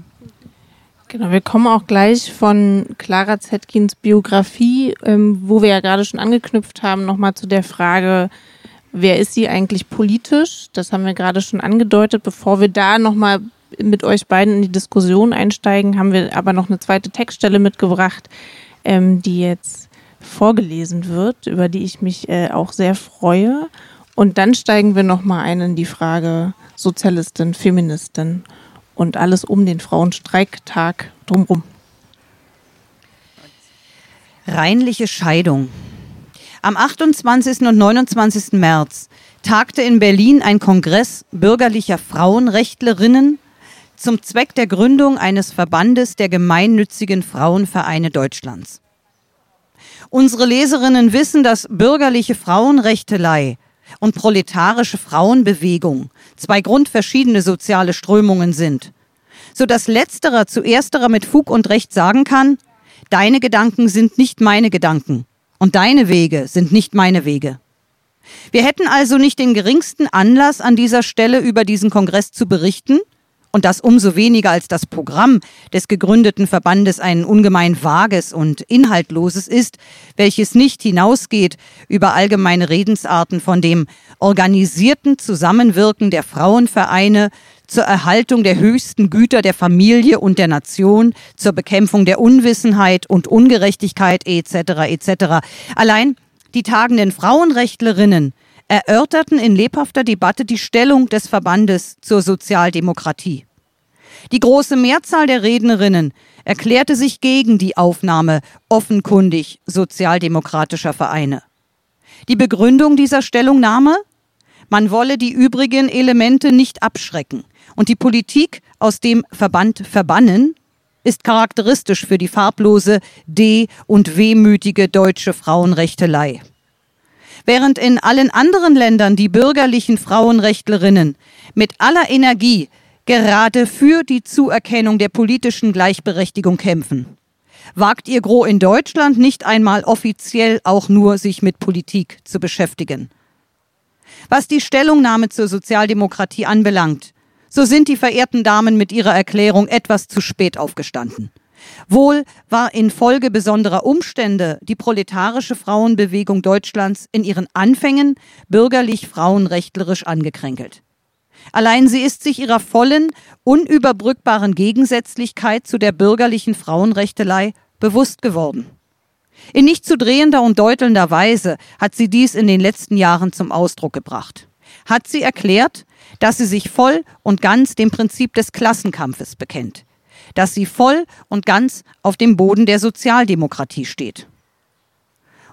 Genau, wir kommen auch gleich von Clara Zetkins Biografie, ähm, wo wir ja gerade schon angeknüpft haben, nochmal zu der Frage, wer ist sie eigentlich politisch? Das haben wir gerade schon angedeutet. Bevor wir da nochmal mit euch beiden in die Diskussion einsteigen, haben wir aber noch eine zweite Textstelle mitgebracht, ähm, die jetzt vorgelesen wird, über die ich mich äh, auch sehr freue. Und dann steigen wir nochmal ein in die Frage Sozialistin, Feministin und alles um den Frauenstreiktag drumherum. Reinliche Scheidung. Am 28. und 29. März tagte in Berlin ein Kongress bürgerlicher Frauenrechtlerinnen zum Zweck der Gründung eines Verbandes der gemeinnützigen Frauenvereine Deutschlands. Unsere Leserinnen wissen, dass bürgerliche Frauenrechtelei und proletarische Frauenbewegung zwei grundverschiedene soziale Strömungen sind, so dass letzterer zu ersterer mit Fug und Recht sagen kann, deine Gedanken sind nicht meine Gedanken und deine Wege sind nicht meine Wege. Wir hätten also nicht den geringsten Anlass an dieser Stelle über diesen Kongress zu berichten, und das umso weniger als das Programm des gegründeten Verbandes ein ungemein vages und inhaltloses ist, welches nicht hinausgeht über allgemeine Redensarten von dem organisierten Zusammenwirken der Frauenvereine zur Erhaltung der höchsten Güter der Familie und der Nation, zur Bekämpfung der Unwissenheit und Ungerechtigkeit etc. etc. Allein die tagenden Frauenrechtlerinnen erörterten in lebhafter Debatte die Stellung des Verbandes zur Sozialdemokratie. Die große Mehrzahl der Rednerinnen erklärte sich gegen die Aufnahme offenkundig sozialdemokratischer Vereine. Die Begründung dieser Stellungnahme? Man wolle die übrigen Elemente nicht abschrecken und die Politik aus dem Verband verbannen, ist charakteristisch für die farblose, de- und wehmütige deutsche Frauenrechtelei. Während in allen anderen Ländern die bürgerlichen Frauenrechtlerinnen mit aller Energie gerade für die Zuerkennung der politischen Gleichberechtigung kämpfen, wagt ihr Gros in Deutschland nicht einmal offiziell auch nur sich mit Politik zu beschäftigen. Was die Stellungnahme zur Sozialdemokratie anbelangt, so sind die verehrten Damen mit ihrer Erklärung etwas zu spät aufgestanden. Wohl war infolge besonderer Umstände die proletarische Frauenbewegung Deutschlands in ihren Anfängen bürgerlich frauenrechtlerisch angekränkelt. Allein sie ist sich ihrer vollen, unüberbrückbaren Gegensätzlichkeit zu der bürgerlichen Frauenrechtelei bewusst geworden. In nicht zu drehender und deutelnder Weise hat sie dies in den letzten Jahren zum Ausdruck gebracht. Hat sie erklärt, dass sie sich voll und ganz dem Prinzip des Klassenkampfes bekennt, dass sie voll und ganz auf dem Boden der Sozialdemokratie steht.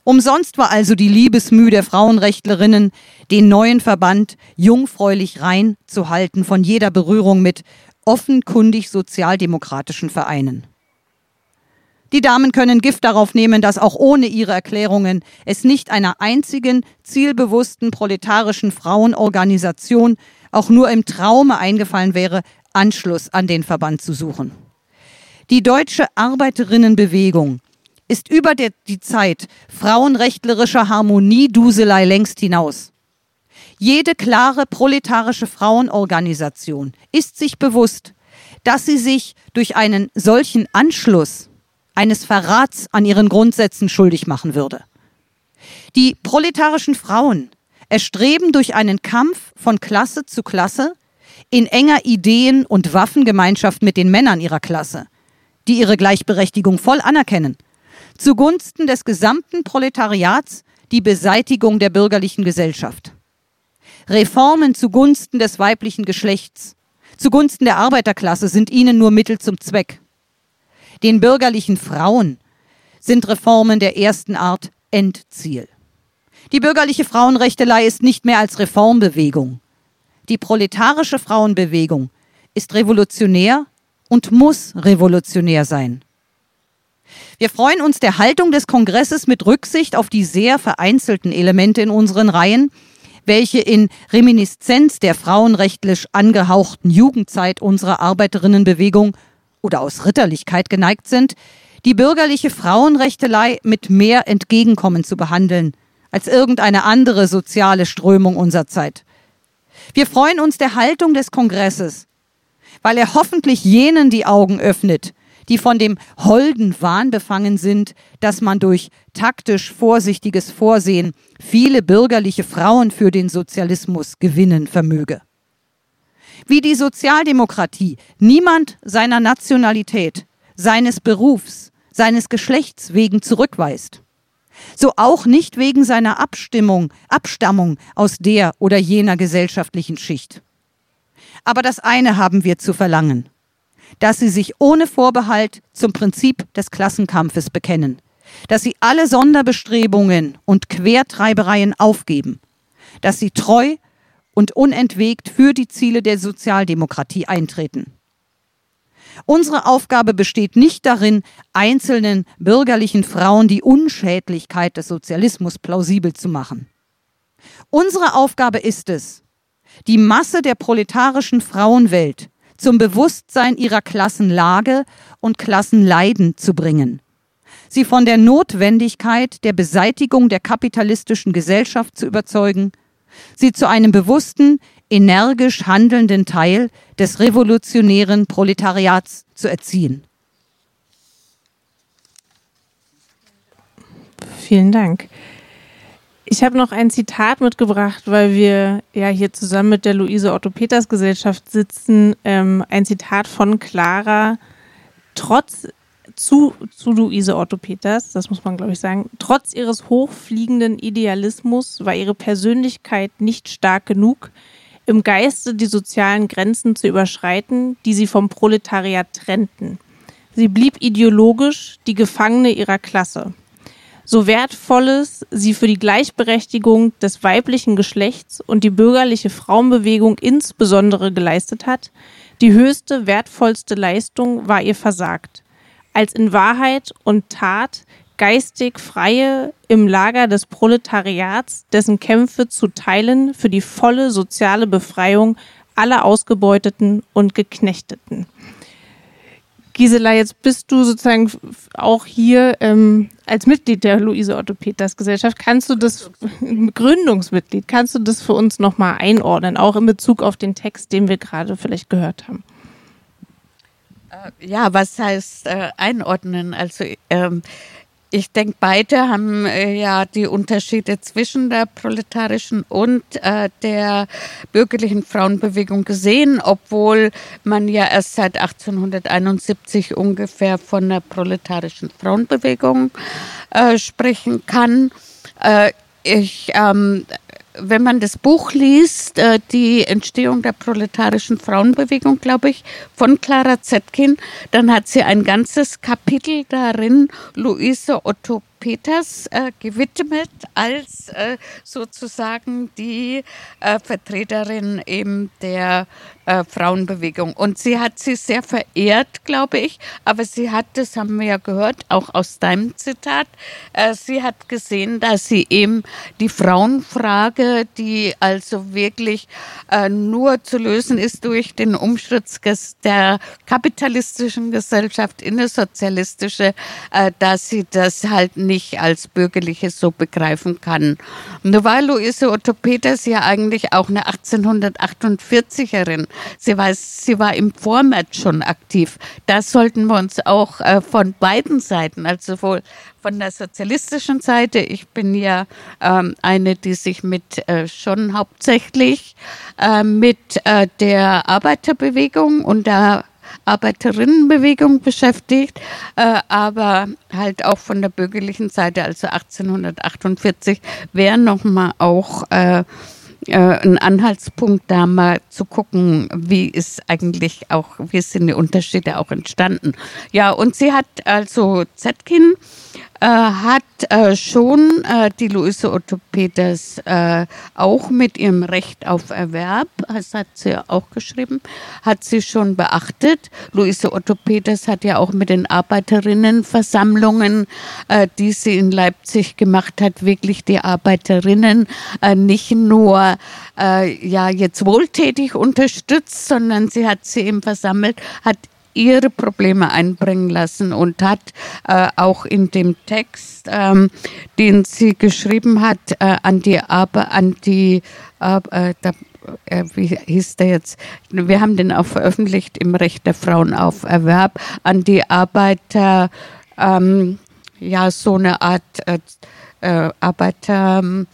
Umsonst war also die Liebesmüh der Frauenrechtlerinnen, den neuen Verband jungfräulich rein zu halten von jeder Berührung mit offenkundig sozialdemokratischen Vereinen. Die Damen können Gift darauf nehmen, dass auch ohne ihre Erklärungen es nicht einer einzigen zielbewussten proletarischen Frauenorganisation auch nur im Traume eingefallen wäre, Anschluss an den Verband zu suchen. Die deutsche Arbeiterinnenbewegung ist über der, die Zeit frauenrechtlerischer Harmonieduselei längst hinaus. Jede klare proletarische Frauenorganisation ist sich bewusst, dass sie sich durch einen solchen Anschluss eines Verrats an ihren Grundsätzen schuldig machen würde. Die proletarischen Frauen erstreben durch einen Kampf von Klasse zu Klasse in enger Ideen- und Waffengemeinschaft mit den Männern ihrer Klasse, die ihre Gleichberechtigung voll anerkennen – zugunsten des gesamten Proletariats die Beseitigung der bürgerlichen Gesellschaft. Reformen zugunsten des weiblichen Geschlechts, zugunsten der Arbeiterklasse sind ihnen nur Mittel zum Zweck. Den bürgerlichen Frauen sind Reformen der ersten Art Endziel. Die bürgerliche Frauenrechtelei ist nicht mehr als Reformbewegung. Die proletarische Frauenbewegung ist revolutionär und muss revolutionär sein. Wir freuen uns der Haltung des Kongresses mit Rücksicht auf die sehr vereinzelten Elemente in unseren Reihen, welche in Reminiszenz der frauenrechtlich angehauchten Jugendzeit unserer Arbeiterinnenbewegung oder aus Ritterlichkeit geneigt sind, die bürgerliche Frauenrechtelei mit mehr Entgegenkommen zu behandeln als irgendeine andere soziale Strömung unserer Zeit. Wir freuen uns der Haltung des Kongresses, weil er hoffentlich jenen die Augen öffnet, die von dem holden Wahn befangen sind, dass man durch taktisch vorsichtiges Vorsehen viele bürgerliche Frauen für den Sozialismus gewinnen vermöge. Wie die Sozialdemokratie niemand seiner Nationalität, seines Berufs, seines Geschlechts wegen zurückweist, so auch nicht wegen seiner Abstimmung, Abstammung aus der oder jener gesellschaftlichen Schicht. Aber das eine haben wir zu verlangen dass sie sich ohne Vorbehalt zum Prinzip des Klassenkampfes bekennen, dass sie alle Sonderbestrebungen und Quertreibereien aufgeben, dass sie treu und unentwegt für die Ziele der Sozialdemokratie eintreten. Unsere Aufgabe besteht nicht darin, einzelnen bürgerlichen Frauen die Unschädlichkeit des Sozialismus plausibel zu machen. Unsere Aufgabe ist es, die Masse der proletarischen Frauenwelt zum Bewusstsein ihrer Klassenlage und Klassenleiden zu bringen, sie von der Notwendigkeit der Beseitigung der kapitalistischen Gesellschaft zu überzeugen, sie zu einem bewussten, energisch handelnden Teil des revolutionären Proletariats zu erziehen. Vielen Dank. Ich habe noch ein Zitat mitgebracht, weil wir ja hier zusammen mit der Luise Otto Peters Gesellschaft sitzen. Ähm, ein Zitat von Clara. Trotz zu, zu Luise Otto Peters, das muss man glaube ich sagen, trotz ihres hochfliegenden Idealismus war ihre Persönlichkeit nicht stark genug, im Geiste die sozialen Grenzen zu überschreiten, die sie vom Proletariat trennten. Sie blieb ideologisch die Gefangene ihrer Klasse so wertvolles sie für die Gleichberechtigung des weiblichen Geschlechts und die bürgerliche Frauenbewegung insbesondere geleistet hat, die höchste, wertvollste Leistung war ihr versagt. Als in Wahrheit und Tat geistig Freie im Lager des Proletariats, dessen Kämpfe zu teilen für die volle soziale Befreiung aller Ausgebeuteten und Geknechteten. Gisela, jetzt bist du sozusagen auch hier ähm, als Mitglied der Luise Otto Peters Gesellschaft. Kannst du das, Gründungsmitglied, kannst du das für uns nochmal einordnen, auch in Bezug auf den Text, den wir gerade vielleicht gehört haben? Äh, ja, was heißt äh, einordnen? Also ähm, ich denke, beide haben äh, ja die Unterschiede zwischen der proletarischen und äh, der bürgerlichen Frauenbewegung gesehen, obwohl man ja erst seit 1871 ungefähr von der proletarischen Frauenbewegung äh, sprechen kann. Äh, ich ähm, wenn man das Buch liest, äh, die Entstehung der proletarischen Frauenbewegung, glaube ich, von Clara Zetkin, dann hat sie ein ganzes Kapitel darin, Luise Otto Peters äh, gewidmet als äh, sozusagen die äh, Vertreterin eben der äh, Frauenbewegung. Und sie hat sie sehr verehrt, glaube ich. Aber sie hat, das haben wir ja gehört, auch aus deinem Zitat, äh, sie hat gesehen, dass sie eben die Frauenfrage, die also wirklich äh, nur zu lösen ist durch den Umsturz der kapitalistischen Gesellschaft in eine sozialistische, dass sie das halt nicht als Bürgerliche so begreifen kann. Nur weil Luise Otto Peters ja eigentlich auch eine 1848erin Sie war, sie war im Vormärz schon aktiv. Da sollten wir uns auch äh, von beiden Seiten, also sowohl von der sozialistischen Seite, ich bin ja ähm, eine, die sich mit äh, schon hauptsächlich äh, mit äh, der Arbeiterbewegung und der Arbeiterinnenbewegung beschäftigt, äh, aber halt auch von der bürgerlichen Seite, also 1848, wäre nochmal auch äh, äh, ein Anhaltspunkt, da mal zu gucken, wie ist eigentlich auch, wie sind die Unterschiede auch entstanden. Ja, und sie hat also Zetkin äh, hat äh, schon äh, die Luise Otto Peters äh, auch mit ihrem Recht auf Erwerb, das hat sie auch geschrieben, hat sie schon beachtet. Luise Otto Peters hat ja auch mit den Arbeiterinnenversammlungen, äh, die sie in Leipzig gemacht hat, wirklich die Arbeiterinnen äh, nicht nur ja jetzt wohltätig unterstützt, sondern sie hat sie eben versammelt, hat ihre Probleme einbringen lassen und hat äh, auch in dem Text, ähm, den sie geschrieben hat, äh, an die Aber, an die äh, da, äh, wie hieß der jetzt? Wir haben den auch veröffentlicht im Recht der Frauen auf Erwerb an die Arbeiter, ähm, ja so eine Art äh, äh, Arbeiter. Ähm,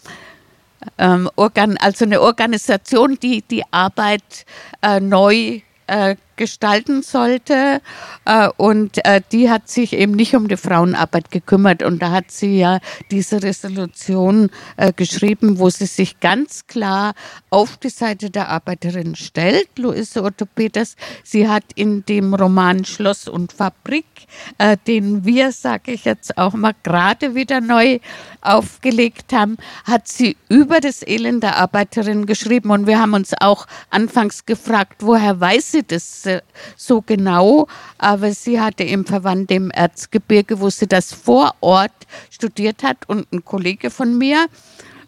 ähm, Organ, also eine Organisation, die die Arbeit neu gestalten sollte. Äh, und äh, die hat sich eben nicht um die Frauenarbeit gekümmert. Und da hat sie ja diese Resolution äh, geschrieben, wo sie sich ganz klar auf die Seite der Arbeiterin stellt, Luise Otto Peters. Sie hat in dem Roman Schloss und Fabrik, den wir, sage ich jetzt auch mal, gerade wieder neu aufgelegt haben, hat sie über das Elend der Arbeiterin geschrieben. Und wir haben uns auch anfangs gefragt, woher weiß sie das so genau, aber sie hatte eben Verwandte im Erzgebirge, wo sie das vor Ort studiert hat und ein Kollege von mir,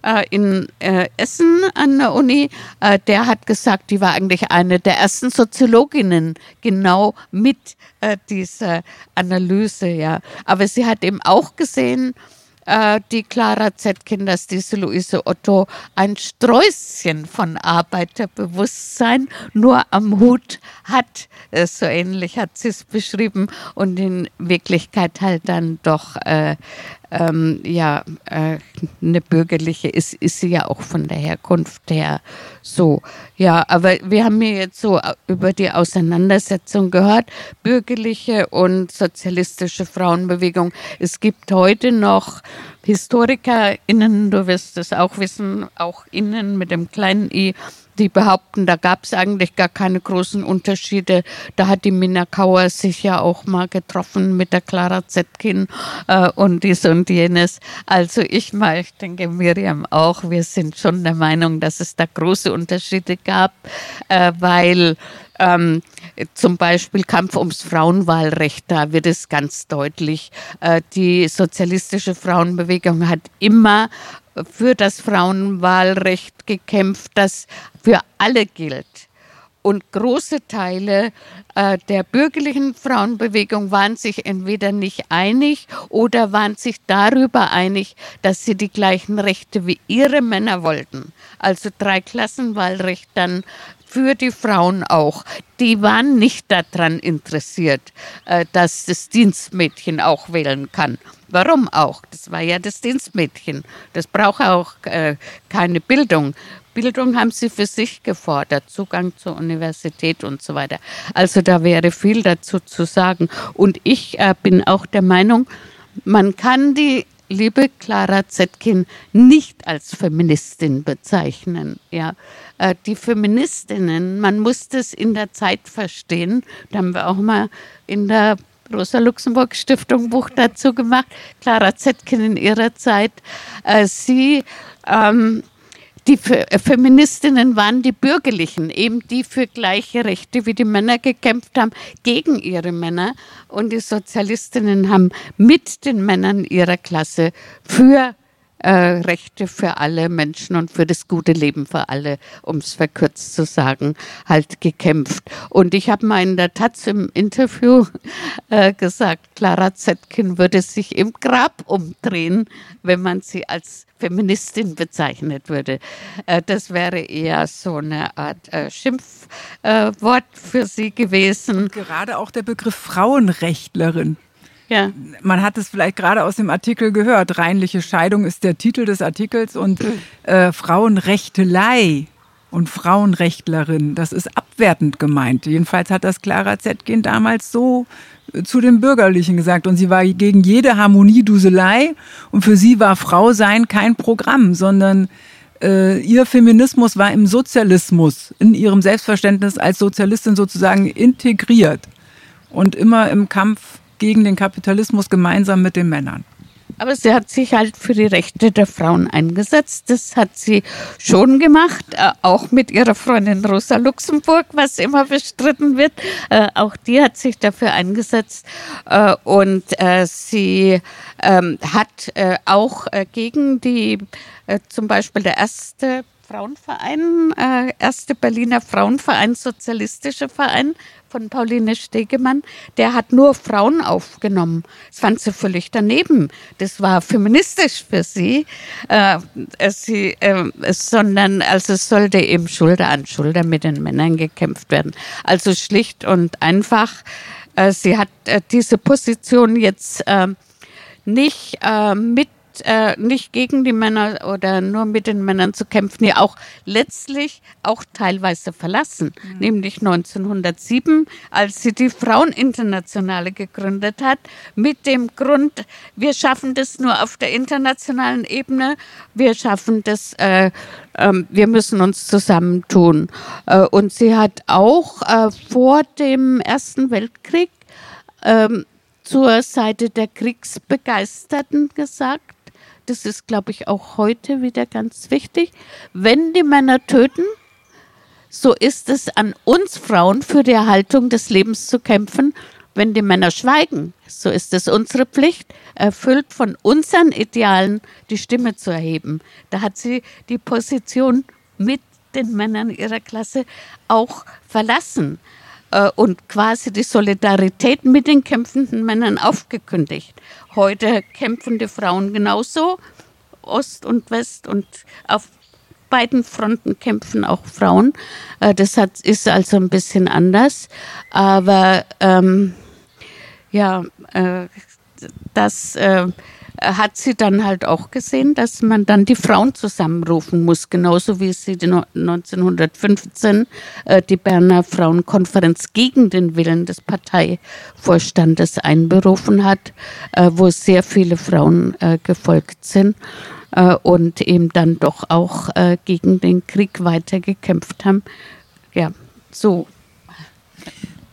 äh, in äh, Essen an der Uni, äh, der hat gesagt, die war eigentlich eine der ersten Soziologinnen genau mit äh, dieser Analyse, ja. Aber sie hat eben auch gesehen, äh, die Clara Zetkin, dass diese Luise Otto ein Sträußchen von Arbeiterbewusstsein nur am Hut hat. Äh, so ähnlich hat sie es beschrieben und in Wirklichkeit halt dann doch äh, ähm, ja, äh, eine bürgerliche ist, ist sie ja auch von der Herkunft her so. Ja, aber wir haben hier jetzt so über die Auseinandersetzung gehört, bürgerliche und sozialistische Frauenbewegung. Es gibt heute noch HistorikerInnen, du wirst es auch wissen, auch innen mit dem kleinen i, die behaupten, da gab es eigentlich gar keine großen Unterschiede. Da hat die Minna Kauer sich ja auch mal getroffen mit der Clara Zetkin äh, und dies und jenes. Also ich mal, ich denke Miriam auch, wir sind schon der Meinung, dass es da große Unterschiede gab, äh, weil ähm, zum Beispiel Kampf ums Frauenwahlrecht, da wird es ganz deutlich. Äh, die sozialistische Frauenbewegung hat immer für das Frauenwahlrecht gekämpft, das für alle gilt. Und große Teile äh, der bürgerlichen Frauenbewegung waren sich entweder nicht einig oder waren sich darüber einig, dass sie die gleichen Rechte wie ihre Männer wollten. Also Dreiklassenwahlrecht dann für die Frauen auch. Die waren nicht daran interessiert, äh, dass das Dienstmädchen auch wählen kann. Warum auch? Das war ja das Dienstmädchen. Das braucht auch äh, keine Bildung. Bildung haben sie für sich gefordert, Zugang zur Universität und so weiter. Also da wäre viel dazu zu sagen. Und ich äh, bin auch der Meinung, man kann die liebe Clara Zetkin nicht als Feministin bezeichnen. Ja, äh, die Feministinnen, man muss das in der Zeit verstehen. Da haben wir auch mal in der Rosa-Luxemburg-Stiftung Buch dazu gemacht, Clara Zetkin in ihrer Zeit. Äh, sie ähm, die Feministinnen waren die Bürgerlichen, eben die für gleiche Rechte wie die Männer gekämpft haben, gegen ihre Männer. Und die Sozialistinnen haben mit den Männern ihrer Klasse für äh, Rechte für alle Menschen und für das gute Leben für alle, um es verkürzt zu sagen, halt gekämpft. Und ich habe mal in der Taz im Interview äh, gesagt, Clara Zetkin würde sich im Grab umdrehen, wenn man sie als Feministin bezeichnet würde. Äh, das wäre eher so eine Art äh, Schimpfwort für sie gewesen. Und gerade auch der Begriff Frauenrechtlerin ja. Man hat es vielleicht gerade aus dem Artikel gehört. Reinliche Scheidung ist der Titel des Artikels und äh, Frauenrechtelei und Frauenrechtlerin, das ist abwertend gemeint. Jedenfalls hat das Clara Zetkin damals so äh, zu den Bürgerlichen gesagt. Und sie war gegen jede Harmonieduselei. Und für sie war Frau sein kein Programm, sondern äh, ihr Feminismus war im Sozialismus, in ihrem Selbstverständnis als Sozialistin sozusagen integriert. Und immer im Kampf gegen den Kapitalismus gemeinsam mit den Männern. Aber sie hat sich halt für die Rechte der Frauen eingesetzt. Das hat sie schon gemacht, äh, auch mit ihrer Freundin Rosa Luxemburg, was immer bestritten wird. Äh, auch die hat sich dafür eingesetzt. Äh, und sie ähm, hat auch gegen die, zum Beispiel der erste Frauenverein, erste Berliner Frauenverein, sozialistischer Verein, von Pauline Stegemann, der hat nur Frauen aufgenommen. Das fand sie völlig daneben. Das war feministisch für sie, äh, sie äh, sondern also es sollte eben Schulter an Schulter mit den Männern gekämpft werden. Also schlicht und einfach, äh, sie hat äh, diese Position jetzt äh, nicht äh, äh, nicht gegen die Männer oder nur mit den Männern zu kämpfen, ja auch letztlich auch teilweise verlassen, mhm. nämlich 1907, als sie die Fraueninternationale gegründet hat, mit dem Grund, wir schaffen das nur auf der internationalen Ebene, wir schaffen das, äh, äh, wir müssen uns zusammentun. Äh, und sie hat auch äh, vor dem Ersten Weltkrieg ähm, zur Seite der Kriegsbegeisterten gesagt, das ist, glaube ich, auch heute wieder ganz wichtig, wenn die Männer töten, so ist es an uns Frauen für die Erhaltung des Lebens zu kämpfen. Wenn die Männer schweigen, so ist es unsere Pflicht, erfüllt von unseren Idealen die Stimme zu erheben. Da hat sie die Position mit den Männern ihrer Klasse auch verlassen äh, und quasi die Solidarität mit den kämpfenden Männern aufgekündigt. Heute kämpfen die Frauen genauso, Ost und West und auf beiden Fronten kämpfen auch Frauen. Äh, das hat, ist also ein bisschen anders. Aber ähm, ja, äh, das äh, hat sie dann halt auch gesehen, dass man dann die Frauen zusammenrufen muss, genauso wie sie 1915 äh, die Berner Frauenkonferenz gegen den Willen des Parteivorstandes einberufen hat, äh, wo sehr viele Frauen äh, gefolgt sind und eben dann doch auch gegen den Krieg weitergekämpft haben. Ja, so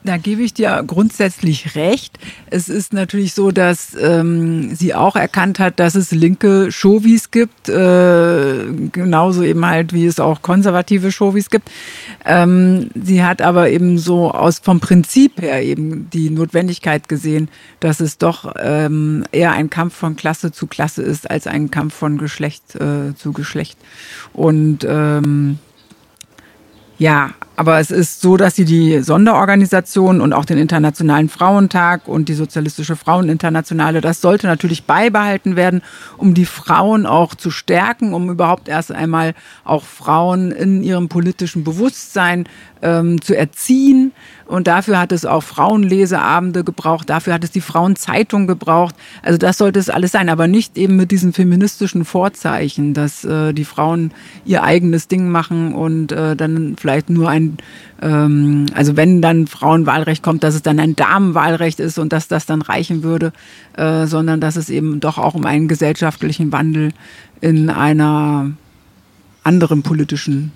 da gebe ich dir grundsätzlich recht. Es ist natürlich so, dass ähm, sie auch erkannt hat, dass es linke Showies gibt, äh, genauso eben halt, wie es auch konservative Showies gibt. Ähm, sie hat aber eben so aus vom Prinzip her eben die Notwendigkeit gesehen, dass es doch ähm, eher ein Kampf von Klasse zu Klasse ist, als ein Kampf von Geschlecht äh, zu Geschlecht. Und ähm, ja, aber es ist so, dass sie die Sonderorganisation und auch den Internationalen Frauentag und die Sozialistische Fraueninternationale, das sollte natürlich beibehalten werden, um die Frauen auch zu stärken, um überhaupt erst einmal auch Frauen in ihrem politischen Bewusstsein ähm, zu erziehen. Und dafür hat es auch Frauenleseabende gebraucht, dafür hat es die Frauenzeitung gebraucht. Also das sollte es alles sein, aber nicht eben mit diesen feministischen Vorzeichen, dass äh, die Frauen ihr eigenes Ding machen und äh, dann vielleicht nur ein, ähm, also wenn dann Frauenwahlrecht kommt, dass es dann ein Damenwahlrecht ist und dass das dann reichen würde, äh, sondern dass es eben doch auch um einen gesellschaftlichen Wandel in einer anderen politischen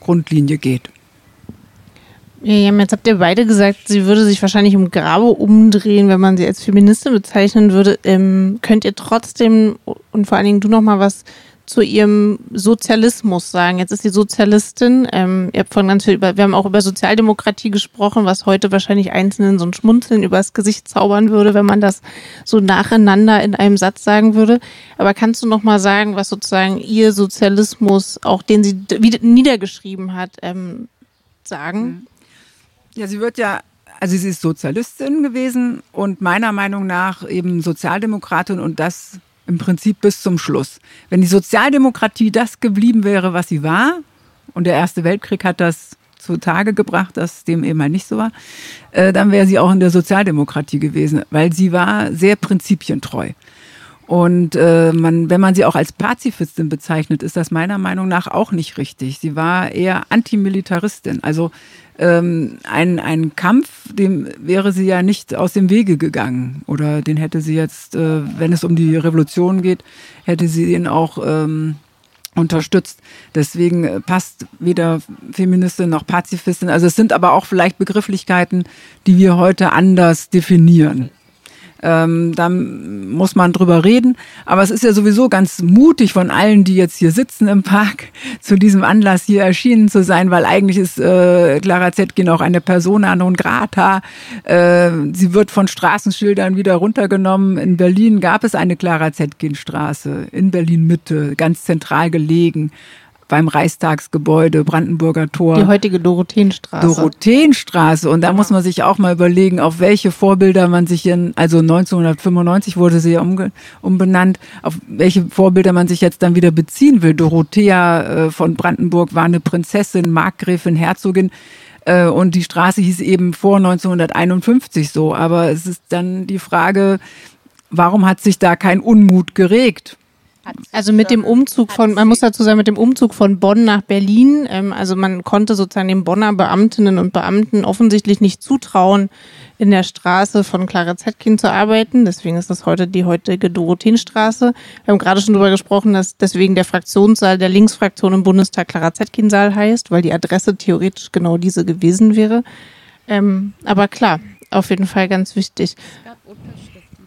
Grundlinie geht. Ja, jetzt habt ihr beide gesagt, sie würde sich wahrscheinlich im Grabe umdrehen, wenn man sie als Feministin bezeichnen würde. Ähm, könnt ihr trotzdem und vor allen Dingen du noch mal was zu ihrem Sozialismus sagen. Jetzt ist sie Sozialistin. Ähm, ihr habt von ganz viel über, wir haben auch über Sozialdemokratie gesprochen, was heute wahrscheinlich Einzelnen so ein Schmunzeln übers Gesicht zaubern würde, wenn man das so nacheinander in einem Satz sagen würde. Aber kannst du noch mal sagen, was sozusagen ihr Sozialismus, auch den sie niedergeschrieben hat, ähm, sagen? Mhm. Ja, sie wird ja also sie ist Sozialistin gewesen und meiner Meinung nach eben Sozialdemokratin und das im Prinzip bis zum Schluss. Wenn die Sozialdemokratie das geblieben wäre, was sie war, und der Erste Weltkrieg hat das zutage gebracht, dass dem eben mal nicht so war, äh, dann wäre sie auch in der Sozialdemokratie gewesen, weil sie war sehr prinzipientreu. Und äh, man, wenn man sie auch als Pazifistin bezeichnet, ist das meiner Meinung nach auch nicht richtig. Sie war eher Antimilitaristin. Also ähm, ein, ein Kampf, dem wäre sie ja nicht aus dem Wege gegangen. Oder den hätte sie jetzt, äh, wenn es um die Revolution geht, hätte sie den auch ähm, unterstützt. Deswegen äh, passt weder Feministin noch Pazifistin. Also es sind aber auch vielleicht Begrifflichkeiten, die wir heute anders definieren. Ähm, da muss man drüber reden. Aber es ist ja sowieso ganz mutig von allen, die jetzt hier sitzen im Park, zu diesem Anlass hier erschienen zu sein, weil eigentlich ist äh, Clara Zetkin auch eine Persona non grata. Äh, sie wird von Straßenschildern wieder runtergenommen. In Berlin gab es eine Clara Zetkin Straße, in Berlin Mitte, ganz zentral gelegen beim Reichstagsgebäude, Brandenburger Tor. Die heutige Dorotheenstraße. Dorotheenstraße. Und da genau. muss man sich auch mal überlegen, auf welche Vorbilder man sich in, also 1995 wurde sie ja umge, umbenannt, auf welche Vorbilder man sich jetzt dann wieder beziehen will. Dorothea äh, von Brandenburg war eine Prinzessin, Markgräfin, Herzogin. Äh, und die Straße hieß eben vor 1951 so. Aber es ist dann die Frage, warum hat sich da kein Unmut geregt? Also mit dem Umzug von, man muss dazu sagen, mit dem Umzug von Bonn nach Berlin, ähm, also man konnte sozusagen den Bonner Beamtinnen und Beamten offensichtlich nicht zutrauen, in der Straße von Clara Zetkin zu arbeiten. Deswegen ist das heute die heutige Dorotheenstraße. Wir haben gerade schon darüber gesprochen, dass deswegen der Fraktionssaal der Linksfraktion im Bundestag Clara Zetkin-Saal heißt, weil die Adresse theoretisch genau diese gewesen wäre. Ähm, aber klar, auf jeden Fall ganz wichtig. Es gab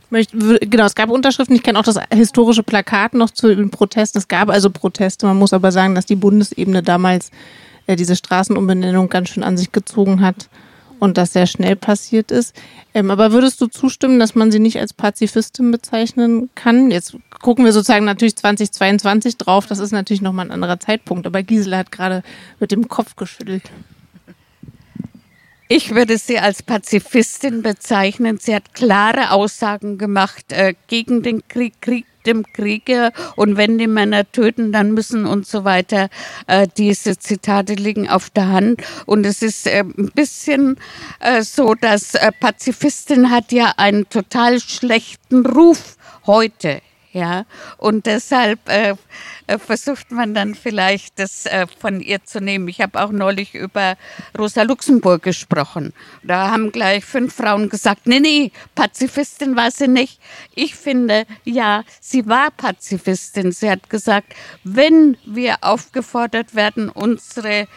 Genau, es gab Unterschriften. Ich kenne auch das historische Plakat noch zu den Protesten. Es gab also Proteste. Man muss aber sagen, dass die Bundesebene damals äh, diese Straßenumbenennung ganz schön an sich gezogen hat und das sehr schnell passiert ist. Ähm, aber würdest du zustimmen, dass man sie nicht als Pazifistin bezeichnen kann? Jetzt gucken wir sozusagen natürlich 2022 drauf. Das ist natürlich nochmal ein anderer Zeitpunkt. Aber Gisela hat gerade mit dem Kopf geschüttelt. Ich würde sie als Pazifistin bezeichnen. Sie hat klare Aussagen gemacht äh, gegen den Krieg, Krieg dem Kriege und wenn die Männer töten, dann müssen und so weiter. Äh, diese Zitate liegen auf der Hand und es ist äh, ein bisschen äh, so, dass äh, Pazifistin hat ja einen total schlechten Ruf heute ja, und deshalb äh, äh, versucht man dann vielleicht das äh, von ihr zu nehmen. Ich habe auch neulich über Rosa Luxemburg gesprochen. Da haben gleich fünf Frauen gesagt, nee, nee, Pazifistin war sie nicht. Ich finde, ja, sie war Pazifistin. Sie hat gesagt, wenn wir aufgefordert werden, unsere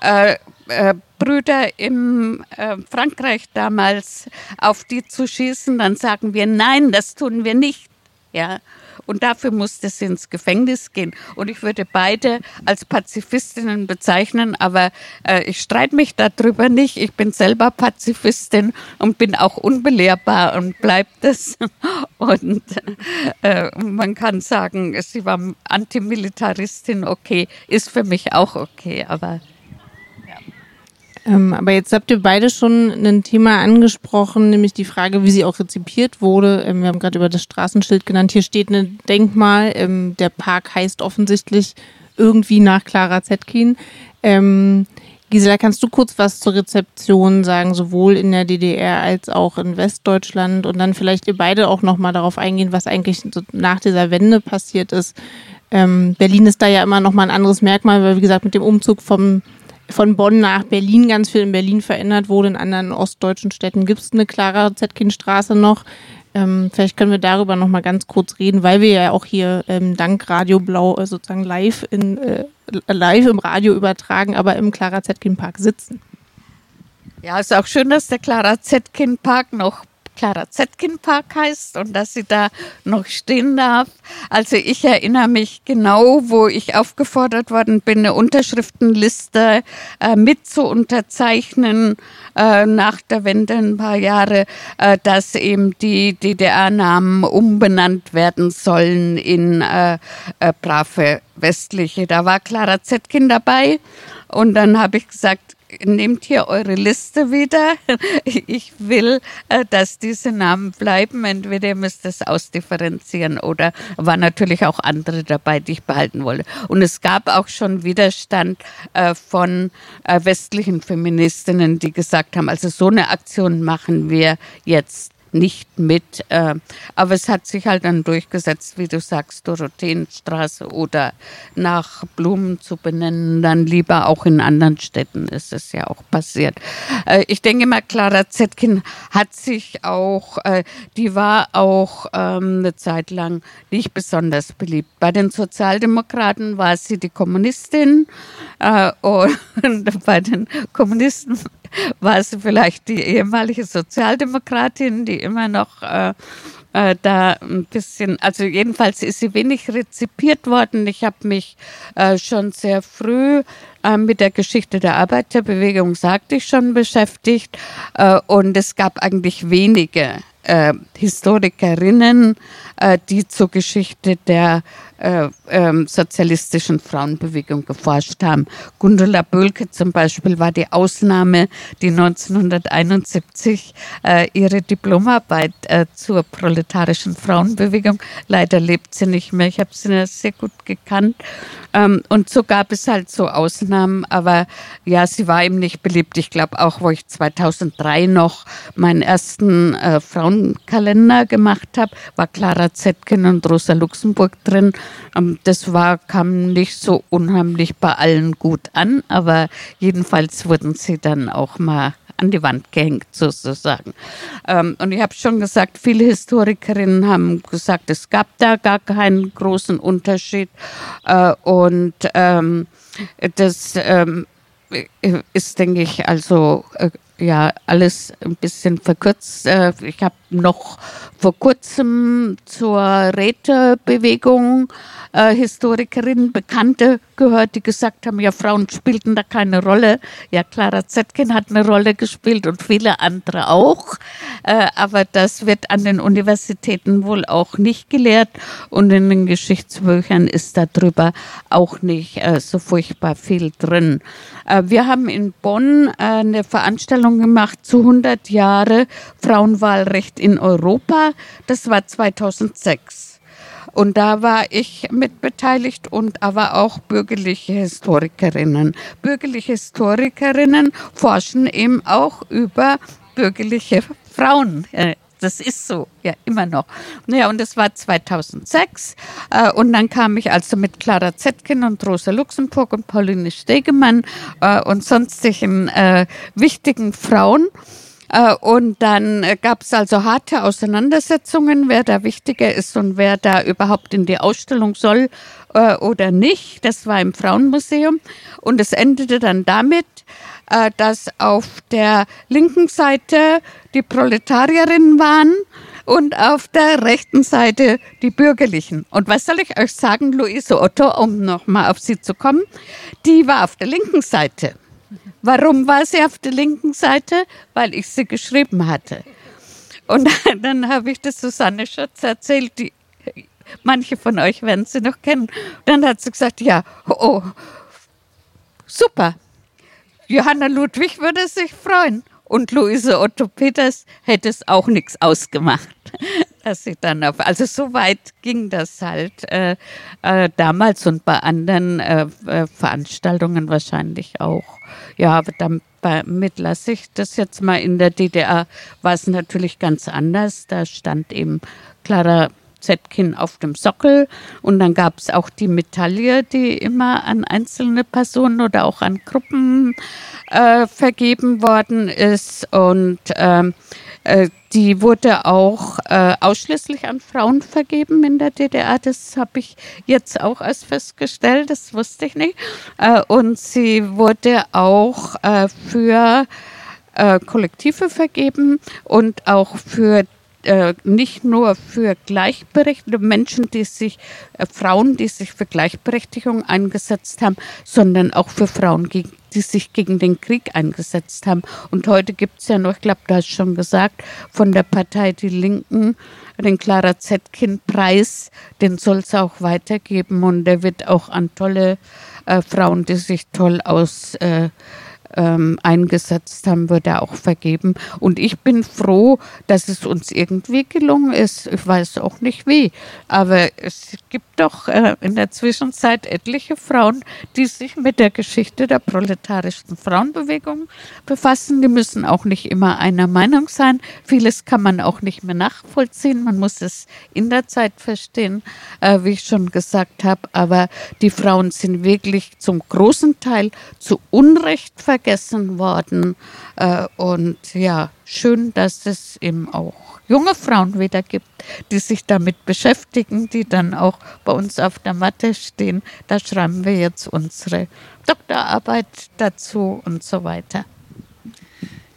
äh, äh, Brüder im äh, Frankreich damals auf die zu schießen, dann sagen wir nein, das tun wir nicht. Ja, und dafür musste sie ins Gefängnis gehen. Und ich würde beide als Pazifistinnen bezeichnen, aber äh, ich streite mich darüber nicht. Ich bin selber Pazifistin und bin auch unbelehrbar und bleibt es. Und äh, man kann sagen, sie war Antimilitaristin, okay, ist für mich auch okay, aber ähm, aber jetzt habt ihr beide schon ein Thema angesprochen, nämlich die Frage, wie sie auch rezipiert wurde. Ähm, wir haben gerade über das Straßenschild genannt. Hier steht ein Denkmal. Ähm, der Park heißt offensichtlich irgendwie nach Clara Zetkin. Ähm, Gisela, kannst du kurz was zur Rezeption sagen, sowohl in der DDR als auch in Westdeutschland und dann vielleicht ihr beide auch nochmal darauf eingehen, was eigentlich so nach dieser Wende passiert ist. Ähm, Berlin ist da ja immer nochmal ein anderes Merkmal, weil wie gesagt mit dem Umzug vom von Bonn nach Berlin ganz viel in Berlin verändert wurde. In anderen ostdeutschen Städten gibt es eine Clara Zetkin-Straße noch. Ähm, vielleicht können wir darüber noch mal ganz kurz reden, weil wir ja auch hier ähm, dank Radio Blau äh, sozusagen live, in, äh, live im Radio übertragen, aber im Clara Zetkin Park sitzen. Ja, ist auch schön, dass der Clara Zetkin Park noch Clara Zetkin Park heißt und dass sie da noch stehen darf. Also ich erinnere mich genau, wo ich aufgefordert worden bin, eine Unterschriftenliste äh, mit zu unterzeichnen äh, nach der Wende ein paar Jahre, äh, dass eben die DDR-Namen umbenannt werden sollen in äh, äh, brave westliche. Da war Clara Zetkin dabei und dann habe ich gesagt, nehmt hier eure Liste wieder. Ich will, äh, dass diese Namen bleiben. Entweder ihr müsst es ausdifferenzieren oder waren natürlich auch andere dabei, die ich behalten wollte. Und es gab auch schon Widerstand äh, von äh, westlichen Feministinnen, die gesagt haben, also so eine Aktion machen wir jetzt nicht mit. Äh, aber es hat sich halt dann durchgesetzt, wie du sagst, Dorotheenstraße oder nach Blumen zu benennen, dann lieber auch in anderen Städten ist es ja auch passiert. Äh, ich denke mal, Clara Zetkin hat sich auch, äh, die war auch ähm, eine Zeit lang nicht besonders beliebt. Bei den Sozialdemokraten war sie die Kommunistin und bei den Kommunisten war sie vielleicht die ehemalige Sozialdemokratin, die immer noch äh, äh, da ein bisschen, also jedenfalls ist sie wenig rezipiert worden. Ich habe mich äh, schon sehr früh äh, mit der Geschichte der Arbeiterbewegung, sagte ich schon, beschäftigt. Äh, und es gab eigentlich wenige äh, Historikerinnen, die zur Geschichte der äh, ähm, sozialistischen Frauenbewegung geforscht haben. Gundula Bölke zum Beispiel war die Ausnahme, die 1971 äh, ihre Diplomarbeit äh, zur proletarischen Frauenbewegung, leider lebt sie nicht mehr, ich habe sie sehr gut gekannt, ähm, und so gab es halt so Ausnahmen, aber ja, sie war eben nicht beliebt. Ich glaube auch, wo ich 2003 noch meinen ersten äh, Frauenkalender gemacht habe, war Clara Zetkin und Rosa Luxemburg drin. Ähm, das war, kam nicht so unheimlich bei allen gut an, aber jedenfalls wurden sie dann auch mal an die Wand gehängt sozusagen. Ähm, und ich habe schon gesagt, viele Historikerinnen haben gesagt, es gab da gar keinen großen Unterschied. Äh, und ähm, das ist, denke ich, also äh, ja alles ein bisschen verkürzt. Äh, ich habe noch vor kurzem zur Rätebewegung äh, Historikerinnen, Bekannte gehört, die gesagt haben, ja, Frauen spielten da keine Rolle. Ja, Clara Zetkin hat eine Rolle gespielt und viele andere auch. Äh, aber das wird an den Universitäten wohl auch nicht gelehrt und in den Geschichtsbüchern ist darüber auch nicht äh, so furchtbar viel drin. Äh, wir haben in Bonn äh, eine Veranstaltung gemacht zu 100 Jahre Frauenwahlrecht in Europa. Das war 2006. Und da war ich mitbeteiligt und aber auch bürgerliche Historikerinnen. Bürgerliche Historikerinnen forschen eben auch über bürgerliche Frauen. Äh, das ist so, ja, immer noch. Naja, und das war 2006. Äh, und dann kam ich also mit Clara Zetkin und Rosa Luxemburg und Pauline Stegemann äh, und sonstigen äh, wichtigen Frauen und dann äh, gab es also harte Auseinandersetzungen, wer da wichtiger ist und wer da überhaupt in die Ausstellung soll äh, oder nicht. Das war im Frauenmuseum. Und es endete dann damit, dass auf der linken Seite die Proletarierinnen waren und auf der rechten Seite die Bürgerlichen. Und was soll ich euch sagen, Luise Otto, um nochmal auf sie zu kommen, die war auf der linken Seite. Warum war sie auf der linken Seite? Weil ich sie geschrieben hatte. Und dann habe ich das Susanne Schutz erzählt, die manche von euch werden sie noch kennen. Dann hat sie gesagt, ja, oh, super. Johanna Ludwig würde sich freuen. Und Luise Otto Peters hätte es auch nichts ausgemacht dass sie dann auf, also so weit ging das halt äh, äh, damals und bei anderen äh, äh Veranstaltungen wahrscheinlich auch. Ja, aber damit lasse ich das jetzt mal. In der DDR war es natürlich ganz anders. Da stand eben Clara Zetkin auf dem Sockel und dann gab es auch die Medaille, die immer an einzelne Personen oder auch an Gruppen äh, vergeben worden ist und ähm, äh, die wurde auch äh, ausschließlich an Frauen vergeben in der DDR. Das habe ich jetzt auch erst festgestellt, das wusste ich nicht. Äh, und sie wurde auch äh, für äh, Kollektive vergeben und auch für nicht nur für gleichberechtigte Menschen, die sich, äh, Frauen, die sich für Gleichberechtigung eingesetzt haben, sondern auch für Frauen, die sich gegen den Krieg eingesetzt haben. Und heute gibt es ja noch, ich glaube, du hast schon gesagt, von der Partei Die Linken den Clara Zetkin-Preis, den soll es auch weitergeben und der wird auch an tolle äh, Frauen, die sich toll aus äh, ähm, eingesetzt haben, wurde auch vergeben. Und ich bin froh, dass es uns irgendwie gelungen ist. Ich weiß auch nicht wie, aber es gibt doch äh, in der Zwischenzeit etliche Frauen, die sich mit der Geschichte der proletarischen Frauenbewegung befassen. Die müssen auch nicht immer einer Meinung sein. Vieles kann man auch nicht mehr nachvollziehen. Man muss es in der Zeit verstehen, äh, wie ich schon gesagt habe. Aber die Frauen sind wirklich zum großen Teil zu Unrecht vergessen worden. Äh, und ja, schön, dass es eben auch junge Frauen wieder gibt, die sich damit beschäftigen, die dann auch bei uns auf der Matte stehen. Da schreiben wir jetzt unsere Doktorarbeit dazu und so weiter.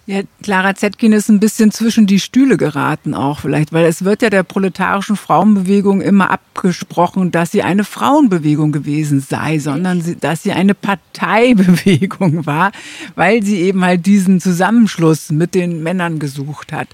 Ja, Clara Zetkin ist ein bisschen zwischen die Stühle geraten auch vielleicht, weil es wird ja der proletarischen Frauenbewegung immer abgesprochen, dass sie eine Frauenbewegung gewesen sei, sondern sie, dass sie eine Parteibewegung war, weil sie eben halt diesen Zusammenschluss mit den Männern gesucht hat.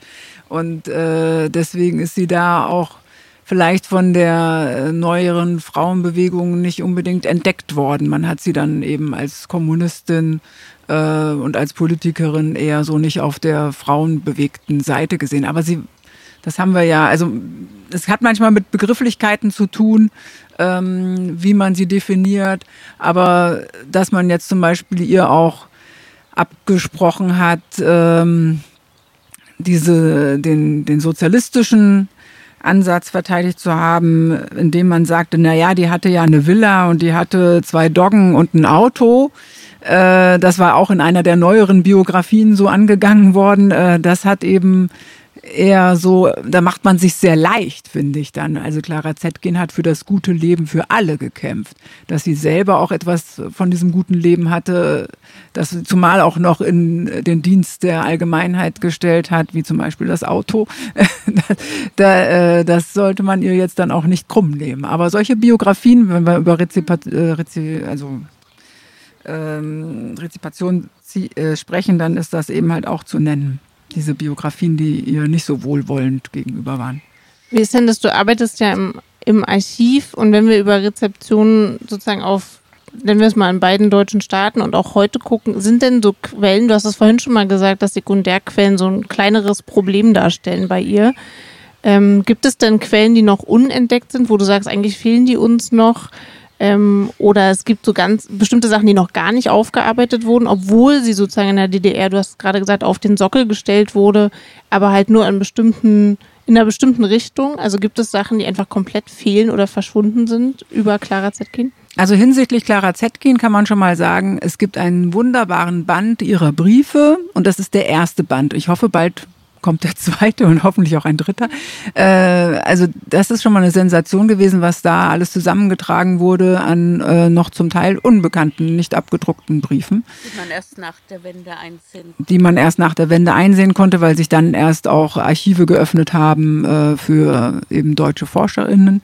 Und äh, deswegen ist sie da auch vielleicht von der äh, neueren Frauenbewegung nicht unbedingt entdeckt worden. Man hat sie dann eben als Kommunistin äh, und als Politikerin eher so nicht auf der frauenbewegten Seite gesehen. Aber sie, das haben wir ja, also es hat manchmal mit Begrifflichkeiten zu tun, ähm, wie man sie definiert. Aber dass man jetzt zum Beispiel ihr auch abgesprochen hat, ähm, diese, den, den sozialistischen Ansatz verteidigt zu haben, indem man sagte, na ja, die hatte ja eine Villa und die hatte zwei Doggen und ein Auto. Äh, das war auch in einer der neueren Biografien so angegangen worden. Äh, das hat eben eher so, da macht man sich sehr leicht, finde ich dann. Also Clara Zetkin hat für das gute Leben für alle gekämpft. Dass sie selber auch etwas von diesem guten Leben hatte, das zumal auch noch in den Dienst der Allgemeinheit gestellt hat, wie zum Beispiel das Auto. äh, das sollte man ihr jetzt dann auch nicht krumm nehmen. Aber solche Biografien, wenn wir über Rezipat, äh, also ähm, Rezipation äh, sprechen, dann ist das eben halt auch zu nennen diese Biografien, die ihr nicht so wohlwollend gegenüber waren. Wie ist denn das? Du arbeitest ja im, im Archiv und wenn wir über Rezeptionen sozusagen auf, nennen wir es mal in beiden deutschen Staaten und auch heute gucken, sind denn so Quellen, du hast es vorhin schon mal gesagt, dass Sekundärquellen so ein kleineres Problem darstellen bei ihr. Ähm, gibt es denn Quellen, die noch unentdeckt sind, wo du sagst, eigentlich fehlen die uns noch? Ähm, oder es gibt so ganz bestimmte Sachen, die noch gar nicht aufgearbeitet wurden, obwohl sie sozusagen in der DDR, du hast gerade gesagt, auf den Sockel gestellt wurde, aber halt nur in bestimmten, in einer bestimmten Richtung. Also gibt es Sachen, die einfach komplett fehlen oder verschwunden sind über Clara Zetkin? Also hinsichtlich Clara Zetkin kann man schon mal sagen, es gibt einen wunderbaren Band ihrer Briefe und das ist der erste Band. Ich hoffe, bald kommt der zweite und hoffentlich auch ein dritter. Äh, also das ist schon mal eine Sensation gewesen, was da alles zusammengetragen wurde an äh, noch zum Teil unbekannten, nicht abgedruckten Briefen. Die man erst nach der Wende einsehen Die man erst nach der Wende einsehen konnte, weil sich dann erst auch Archive geöffnet haben äh, für eben deutsche ForscherInnen.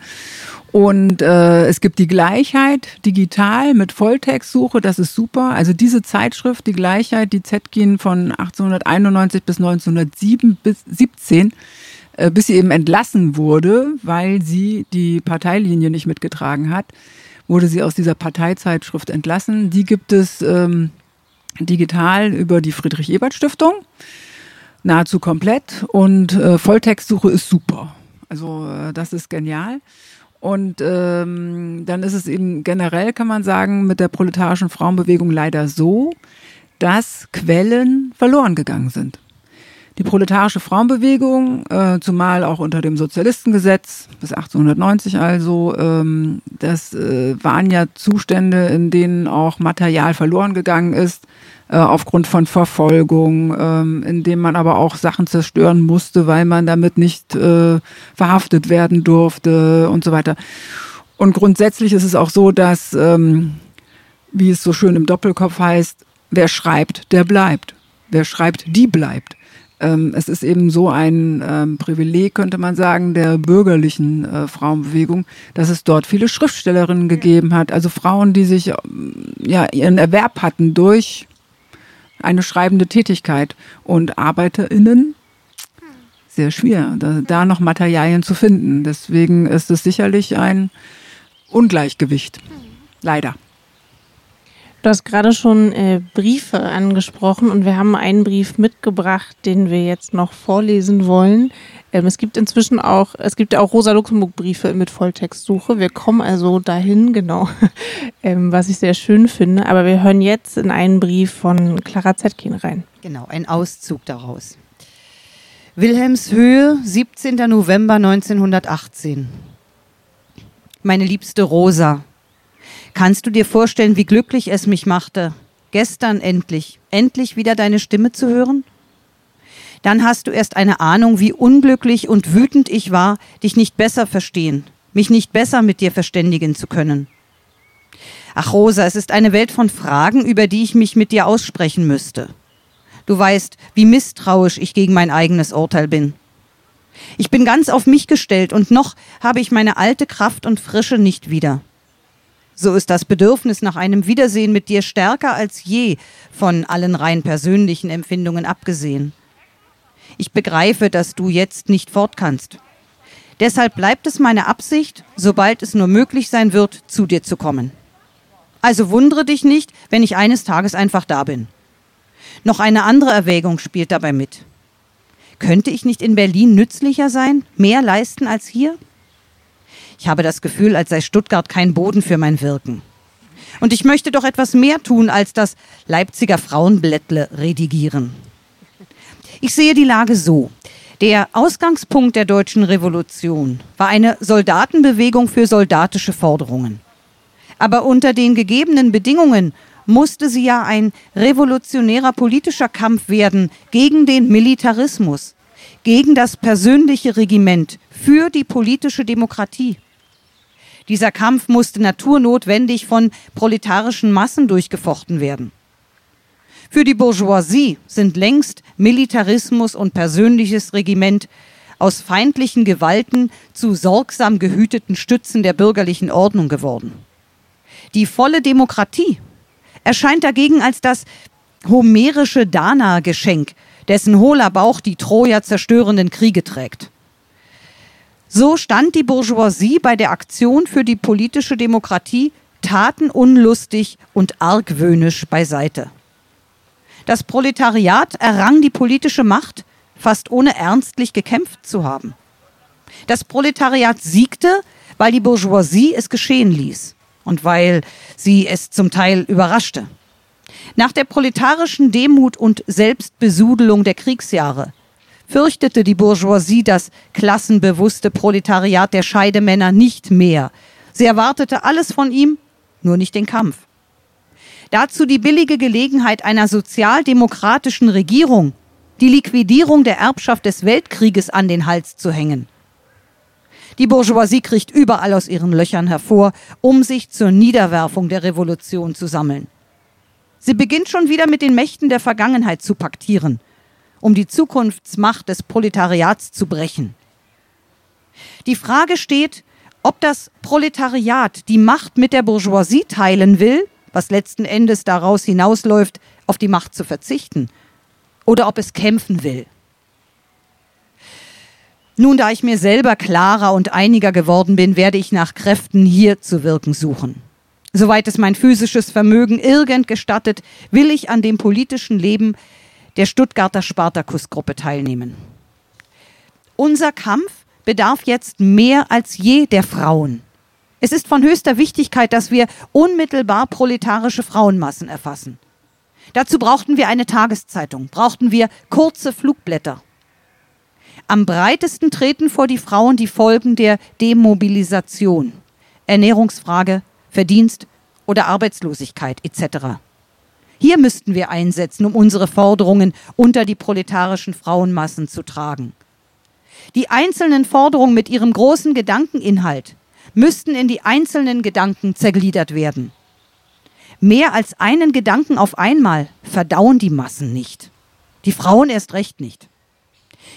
Und äh, es gibt die Gleichheit digital mit Volltextsuche, das ist super. Also diese Zeitschrift, die Gleichheit, die Zetkin von 1891 bis 1917, äh, bis sie eben entlassen wurde, weil sie die Parteilinie nicht mitgetragen hat, wurde sie aus dieser Parteizeitschrift entlassen. Die gibt es ähm, digital über die Friedrich-Ebert-Stiftung, nahezu komplett. Und äh, Volltextsuche ist super. Also äh, das ist genial. Und ähm, dann ist es eben generell, kann man sagen, mit der proletarischen Frauenbewegung leider so, dass Quellen verloren gegangen sind. Die proletarische Frauenbewegung, äh, zumal auch unter dem Sozialistengesetz bis 1890 also, ähm, das äh, waren ja Zustände, in denen auch Material verloren gegangen ist, äh, aufgrund von Verfolgung, ähm, indem man aber auch Sachen zerstören musste, weil man damit nicht äh, verhaftet werden durfte und so weiter. Und grundsätzlich ist es auch so, dass, ähm, wie es so schön im Doppelkopf heißt, wer schreibt, der bleibt. wer schreibt, die bleibt. Ähm, es ist eben so ein ähm, Privileg, könnte man sagen, der bürgerlichen äh, Frauenbewegung, dass es dort viele Schriftstellerinnen gegeben hat, also Frauen, die sich ähm, ja ihren Erwerb hatten durch eine schreibende Tätigkeit und ArbeiterInnen sehr schwer, da, da noch Materialien zu finden. Deswegen ist es sicherlich ein Ungleichgewicht. Leider. Du hast gerade schon äh, Briefe angesprochen und wir haben einen Brief mitgebracht, den wir jetzt noch vorlesen wollen. Ähm, es gibt inzwischen auch, es gibt auch Rosa Luxemburg Briefe mit Volltextsuche. Wir kommen also dahin, genau, ähm, was ich sehr schön finde. Aber wir hören jetzt in einen Brief von Clara Zetkin rein. Genau, ein Auszug daraus. Wilhelmshöhe, 17. November 1918. Meine liebste Rosa, Kannst du dir vorstellen, wie glücklich es mich machte, gestern endlich, endlich wieder deine Stimme zu hören? Dann hast du erst eine Ahnung, wie unglücklich und wütend ich war, dich nicht besser verstehen, mich nicht besser mit dir verständigen zu können. Ach Rosa, es ist eine Welt von Fragen, über die ich mich mit dir aussprechen müsste. Du weißt, wie misstrauisch ich gegen mein eigenes Urteil bin. Ich bin ganz auf mich gestellt und noch habe ich meine alte Kraft und Frische nicht wieder. So ist das Bedürfnis nach einem Wiedersehen mit dir stärker als je, von allen rein persönlichen Empfindungen abgesehen. Ich begreife, dass du jetzt nicht fort kannst. Deshalb bleibt es meine Absicht, sobald es nur möglich sein wird, zu dir zu kommen. Also wundere dich nicht, wenn ich eines Tages einfach da bin. Noch eine andere Erwägung spielt dabei mit. Könnte ich nicht in Berlin nützlicher sein, mehr leisten als hier? Ich habe das Gefühl, als sei Stuttgart kein Boden für mein Wirken. Und ich möchte doch etwas mehr tun, als das Leipziger Frauenblättle redigieren. Ich sehe die Lage so. Der Ausgangspunkt der deutschen Revolution war eine Soldatenbewegung für soldatische Forderungen. Aber unter den gegebenen Bedingungen musste sie ja ein revolutionärer politischer Kampf werden gegen den Militarismus, gegen das persönliche Regiment, für die politische Demokratie. Dieser Kampf musste naturnotwendig von proletarischen Massen durchgefochten werden. Für die Bourgeoisie sind längst Militarismus und persönliches Regiment aus feindlichen Gewalten zu sorgsam gehüteten Stützen der bürgerlichen Ordnung geworden. Die volle Demokratie erscheint dagegen als das homerische Dana-Geschenk, dessen hohler Bauch die Troja zerstörenden Kriege trägt. So stand die Bourgeoisie bei der Aktion für die politische Demokratie tatenunlustig und argwöhnisch beiseite. Das Proletariat errang die politische Macht, fast ohne ernstlich gekämpft zu haben. Das Proletariat siegte, weil die Bourgeoisie es geschehen ließ und weil sie es zum Teil überraschte. Nach der proletarischen Demut und Selbstbesudelung der Kriegsjahre fürchtete die Bourgeoisie das klassenbewusste Proletariat der Scheidemänner nicht mehr. Sie erwartete alles von ihm, nur nicht den Kampf. Dazu die billige Gelegenheit einer sozialdemokratischen Regierung, die Liquidierung der Erbschaft des Weltkrieges an den Hals zu hängen. Die Bourgeoisie kriegt überall aus ihren Löchern hervor, um sich zur Niederwerfung der Revolution zu sammeln. Sie beginnt schon wieder mit den Mächten der Vergangenheit zu paktieren – um die Zukunftsmacht des Proletariats zu brechen. Die Frage steht, ob das Proletariat die Macht mit der Bourgeoisie teilen will, was letzten Endes daraus hinausläuft, auf die Macht zu verzichten, oder ob es kämpfen will. Nun, da ich mir selber klarer und einiger geworden bin, werde ich nach Kräften hier zu wirken suchen. Soweit es mein physisches Vermögen irgend gestattet, will ich an dem politischen Leben der Stuttgarter Spartakusgruppe teilnehmen. Unser Kampf bedarf jetzt mehr als je der Frauen. Es ist von höchster Wichtigkeit, dass wir unmittelbar proletarische Frauenmassen erfassen. Dazu brauchten wir eine Tageszeitung, brauchten wir kurze Flugblätter. Am breitesten treten vor die Frauen die Folgen der Demobilisation, Ernährungsfrage, Verdienst oder Arbeitslosigkeit etc. Hier müssten wir einsetzen, um unsere Forderungen unter die proletarischen Frauenmassen zu tragen. Die einzelnen Forderungen mit ihrem großen Gedankeninhalt müssten in die einzelnen Gedanken zergliedert werden. Mehr als einen Gedanken auf einmal verdauen die Massen nicht. Die Frauen erst recht nicht.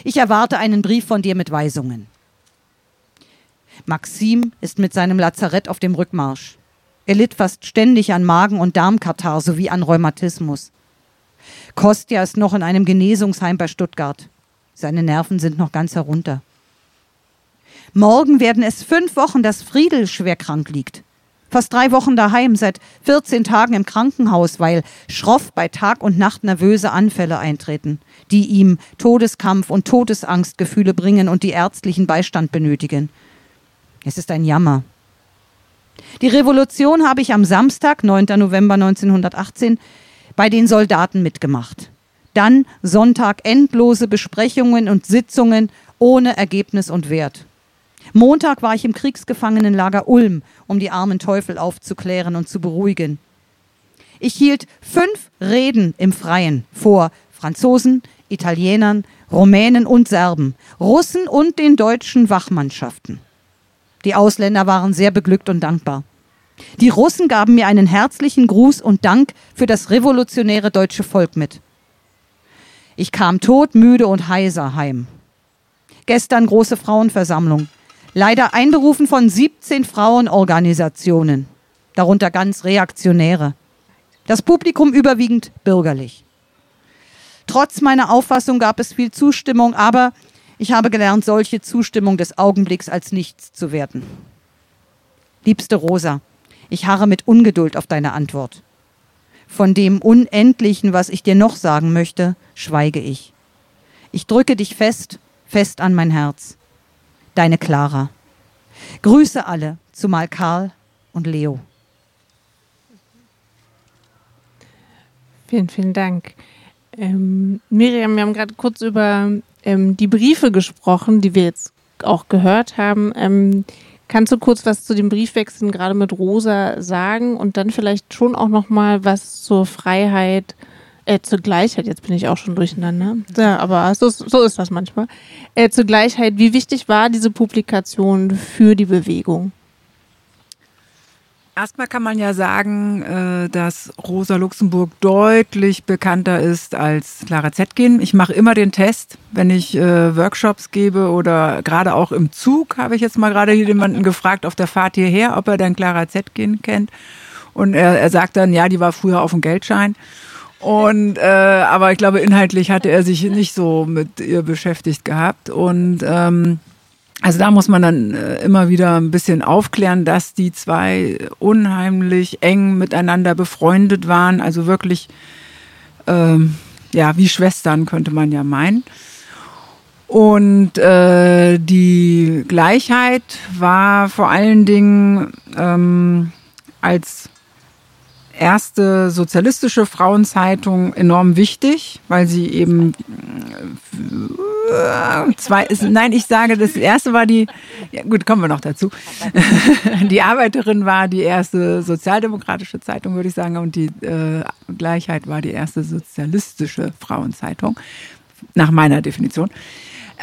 Ich erwarte einen Brief von dir mit Weisungen. Maxim ist mit seinem Lazarett auf dem Rückmarsch. Er litt fast ständig an Magen- und Darmkatar sowie an Rheumatismus. Kostja ist noch in einem Genesungsheim bei Stuttgart. Seine Nerven sind noch ganz herunter. Morgen werden es fünf Wochen, dass Friedel schwer krank liegt. Fast drei Wochen daheim, seit 14 Tagen im Krankenhaus, weil schroff bei Tag und Nacht nervöse Anfälle eintreten, die ihm Todeskampf und Todesangstgefühle bringen und die ärztlichen Beistand benötigen. Es ist ein Jammer. Die Revolution habe ich am Samstag, 9. November 1918, bei den Soldaten mitgemacht. Dann Sonntag endlose Besprechungen und Sitzungen ohne Ergebnis und Wert. Montag war ich im Kriegsgefangenenlager Ulm, um die armen Teufel aufzuklären und zu beruhigen. Ich hielt fünf Reden im Freien vor Franzosen, Italienern, Rumänen und Serben, Russen und den deutschen Wachmannschaften. Die Ausländer waren sehr beglückt und dankbar. Die Russen gaben mir einen herzlichen Gruß und Dank für das revolutionäre deutsche Volk mit. Ich kam todmüde und heiser heim. Gestern große Frauenversammlung. Leider einberufen von 17 Frauenorganisationen, darunter ganz reaktionäre. Das Publikum überwiegend bürgerlich. Trotz meiner Auffassung gab es viel Zustimmung, aber ich habe gelernt, solche Zustimmung des Augenblicks als nichts zu werten. Liebste Rosa, ich harre mit Ungeduld auf deine Antwort. Von dem Unendlichen, was ich dir noch sagen möchte, schweige ich. Ich drücke dich fest, fest an mein Herz. Deine Clara. Grüße alle, zumal Karl und Leo. Vielen, vielen Dank. Ähm, Miriam, wir haben gerade kurz über ähm, die Briefe gesprochen, die wir jetzt auch gehört haben. Ähm, kannst du kurz was zu den Briefwechseln gerade mit Rosa sagen und dann vielleicht schon auch noch mal was zur Freiheit, äh, zur Gleichheit, jetzt bin ich auch schon durcheinander, ja, aber so, so ist das manchmal, äh, zur Gleichheit, wie wichtig war diese Publikation für die Bewegung? Erstmal kann man ja sagen, äh, dass Rosa Luxemburg deutlich bekannter ist als Clara Zetkin. Ich mache immer den Test, wenn ich äh, Workshops gebe oder gerade auch im Zug habe ich jetzt mal gerade jemanden gefragt auf der Fahrt hierher, ob er dann Clara Zetkin kennt. Und er, er sagt dann, ja, die war früher auf dem Geldschein. Und äh, aber ich glaube, inhaltlich hatte er sich nicht so mit ihr beschäftigt gehabt. Und ähm, also da muss man dann äh, immer wieder ein bisschen aufklären, dass die zwei unheimlich eng miteinander befreundet waren. Also wirklich, ähm, ja, wie Schwestern könnte man ja meinen. Und äh, die Gleichheit war vor allen Dingen ähm, als erste sozialistische Frauenzeitung enorm wichtig, weil sie eben äh, zwei, ist, nein, ich sage, das erste war die, ja, gut, kommen wir noch dazu. Die Arbeiterin war die erste sozialdemokratische Zeitung, würde ich sagen, und die äh, Gleichheit war die erste sozialistische Frauenzeitung, nach meiner Definition.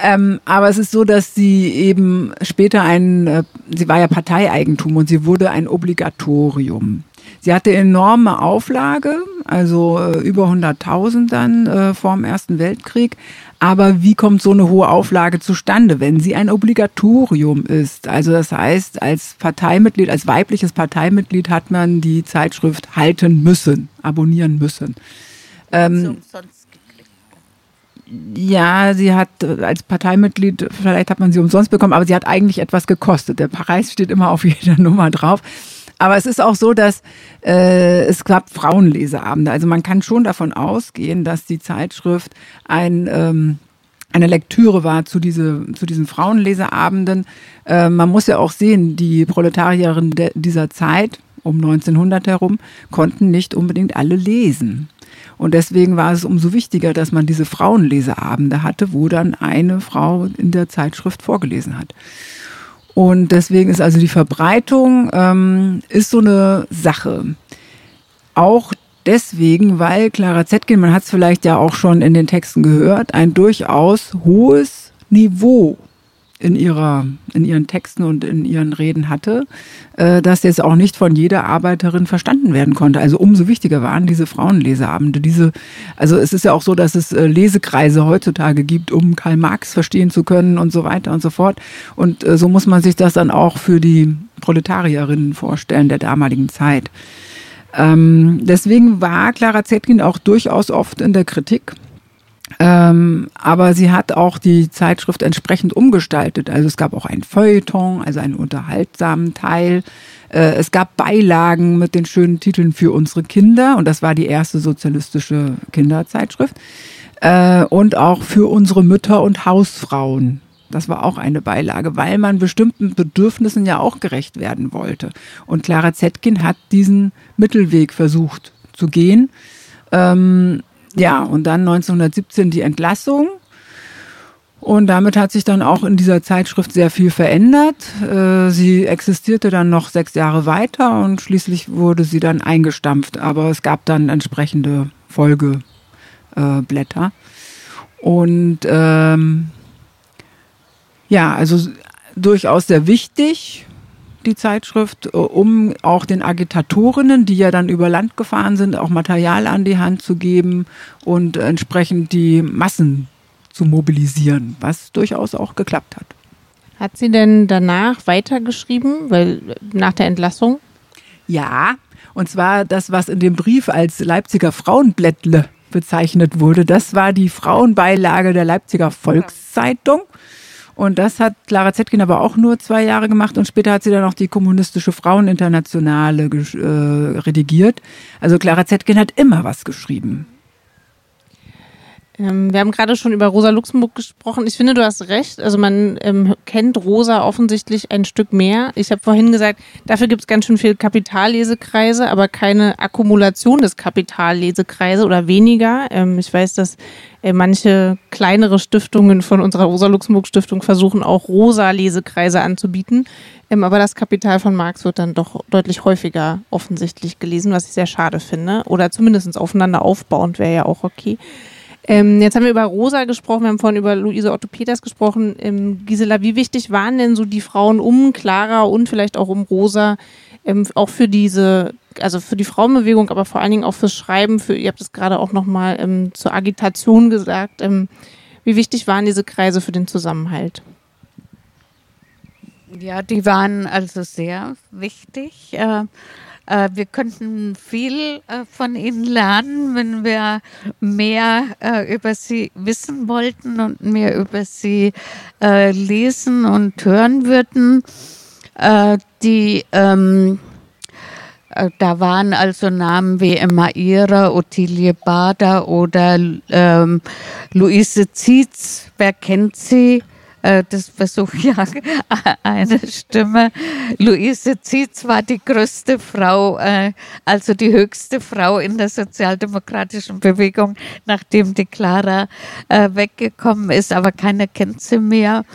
Ähm, aber es ist so, dass sie eben später ein, äh, sie war ja Parteieigentum und sie wurde ein Obligatorium. Sie hatte enorme Auflage, also äh, über 100.000 dann äh, vor dem Ersten Weltkrieg. Aber wie kommt so eine hohe Auflage zustande, wenn sie ein Obligatorium ist? Also das heißt, als Parteimitglied, als weibliches Parteimitglied hat man die Zeitschrift halten müssen, abonnieren müssen. Ähm, ja, sie hat äh, als Parteimitglied, vielleicht hat man sie umsonst bekommen, aber sie hat eigentlich etwas gekostet. Der Preis steht immer auf jeder Nummer drauf. Aber es ist auch so, dass äh, es gab Frauenleseabende. Also man kann schon davon ausgehen, dass die Zeitschrift ein ähm, eine Lektüre war zu, diese, zu diesen Frauenleseabenden. Äh, man muss ja auch sehen, die Proletarierinnen dieser Zeit, um 1900 herum, konnten nicht unbedingt alle lesen. Und deswegen war es umso wichtiger, dass man diese Frauenleseabende hatte, wo dann eine Frau in der Zeitschrift vorgelesen hat. Und deswegen ist also die Verbreitung ähm, ist so eine Sache. Auch deswegen, weil Clara Zetkin, man hat es vielleicht ja auch schon in den Texten gehört, ein durchaus hohes Niveau in, ihrer, in ihren Texten und in ihren Reden hatte, äh, das jetzt auch nicht von jeder Arbeiterin verstanden werden konnte. Also umso wichtiger waren diese Frauenleseabende. Diese, also es ist ja auch so, dass es äh, Lesekreise heutzutage gibt, um Karl Marx verstehen zu können und so weiter und so fort. Und äh, so muss man sich das dann auch für die Proletarierinnen vorstellen der damaligen Zeit. Ähm, deswegen war Clara Zetkin auch durchaus oft in der Kritik ähm, aber sie hat auch die Zeitschrift entsprechend umgestaltet. Also es gab auch ein Feuilleton, also einen unterhaltsamen Teil. Äh, es gab Beilagen mit den schönen Titeln für unsere Kinder und das war die erste sozialistische Kinderzeitschrift. Äh, und auch für unsere Mütter und Hausfrauen. Das war auch eine Beilage, weil man bestimmten Bedürfnissen ja auch gerecht werden wollte. Und Clara Zetkin hat diesen Mittelweg versucht zu gehen. Ähm, ja, und dann 1917 die Entlassung. Und damit hat sich dann auch in dieser Zeitschrift sehr viel verändert. Äh, sie existierte dann noch sechs Jahre weiter und schließlich wurde sie dann eingestampft. Aber es gab dann entsprechende Folgeblätter. Und ähm, ja, also durchaus sehr wichtig die Zeitschrift, äh, um auch den Agitatorinnen, die ja dann über Land gefahren sind, auch Material an die Hand zu geben und entsprechend die Massen zu mobilisieren, was durchaus auch geklappt hat. Hat sie denn danach weitergeschrieben, weil nach der Entlassung? Ja, und zwar das, was in dem Brief als Leipziger Frauenblättle bezeichnet wurde, das war die Frauenbeilage der Leipziger Volkszeitung. Und das hat Clara Zetkin aber auch nur zwei Jahre gemacht und später hat sie dann auch die Kommunistische Fraueninternationale äh, redigiert. Also Clara Zetkin hat immer was geschrieben. Ähm, wir haben gerade schon über Rosa Luxemburg gesprochen. Ich finde, du hast recht. Also man ähm, kennt Rosa offensichtlich ein Stück mehr. Ich habe vorhin gesagt, dafür gibt es ganz schön viel Kapitallesekreise, aber keine Akkumulation des Kapitallesekreises oder weniger. Ähm, ich weiß, dass äh, manche kleinere Stiftungen von unserer Rosa Luxemburg Stiftung versuchen auch Rosa-Lesekreise anzubieten. Ähm, aber das Kapital von Marx wird dann doch deutlich häufiger offensichtlich gelesen, was ich sehr schade finde. Oder zumindest aufeinander aufbauend wäre ja auch okay. Ähm, jetzt haben wir über Rosa gesprochen, wir haben vorhin über Luise Otto Peters gesprochen. Ähm, Gisela, wie wichtig waren denn so die Frauen um Clara und vielleicht auch um Rosa, ähm, auch für diese, also für die Frauenbewegung, aber vor allen Dingen auch fürs Schreiben, für, ihr habt es gerade auch nochmal ähm, zur Agitation gesagt. Ähm, wie wichtig waren diese Kreise für den Zusammenhalt? Ja, die waren also sehr wichtig. Äh, äh, wir könnten viel äh, von ihnen lernen, wenn wir mehr äh, über sie wissen wollten und mehr über sie äh, lesen und hören würden. Äh, die ähm, äh, da waren also Namen wie Emma Ihrer, Ottilie Bader oder ähm, Luise Zietz. Wer kennt sie? Äh, das versuche ja eine Stimme. Luise Zietz war die größte Frau, äh, also die höchste Frau in der sozialdemokratischen Bewegung, nachdem die Clara äh, weggekommen ist, aber keiner kennt sie mehr.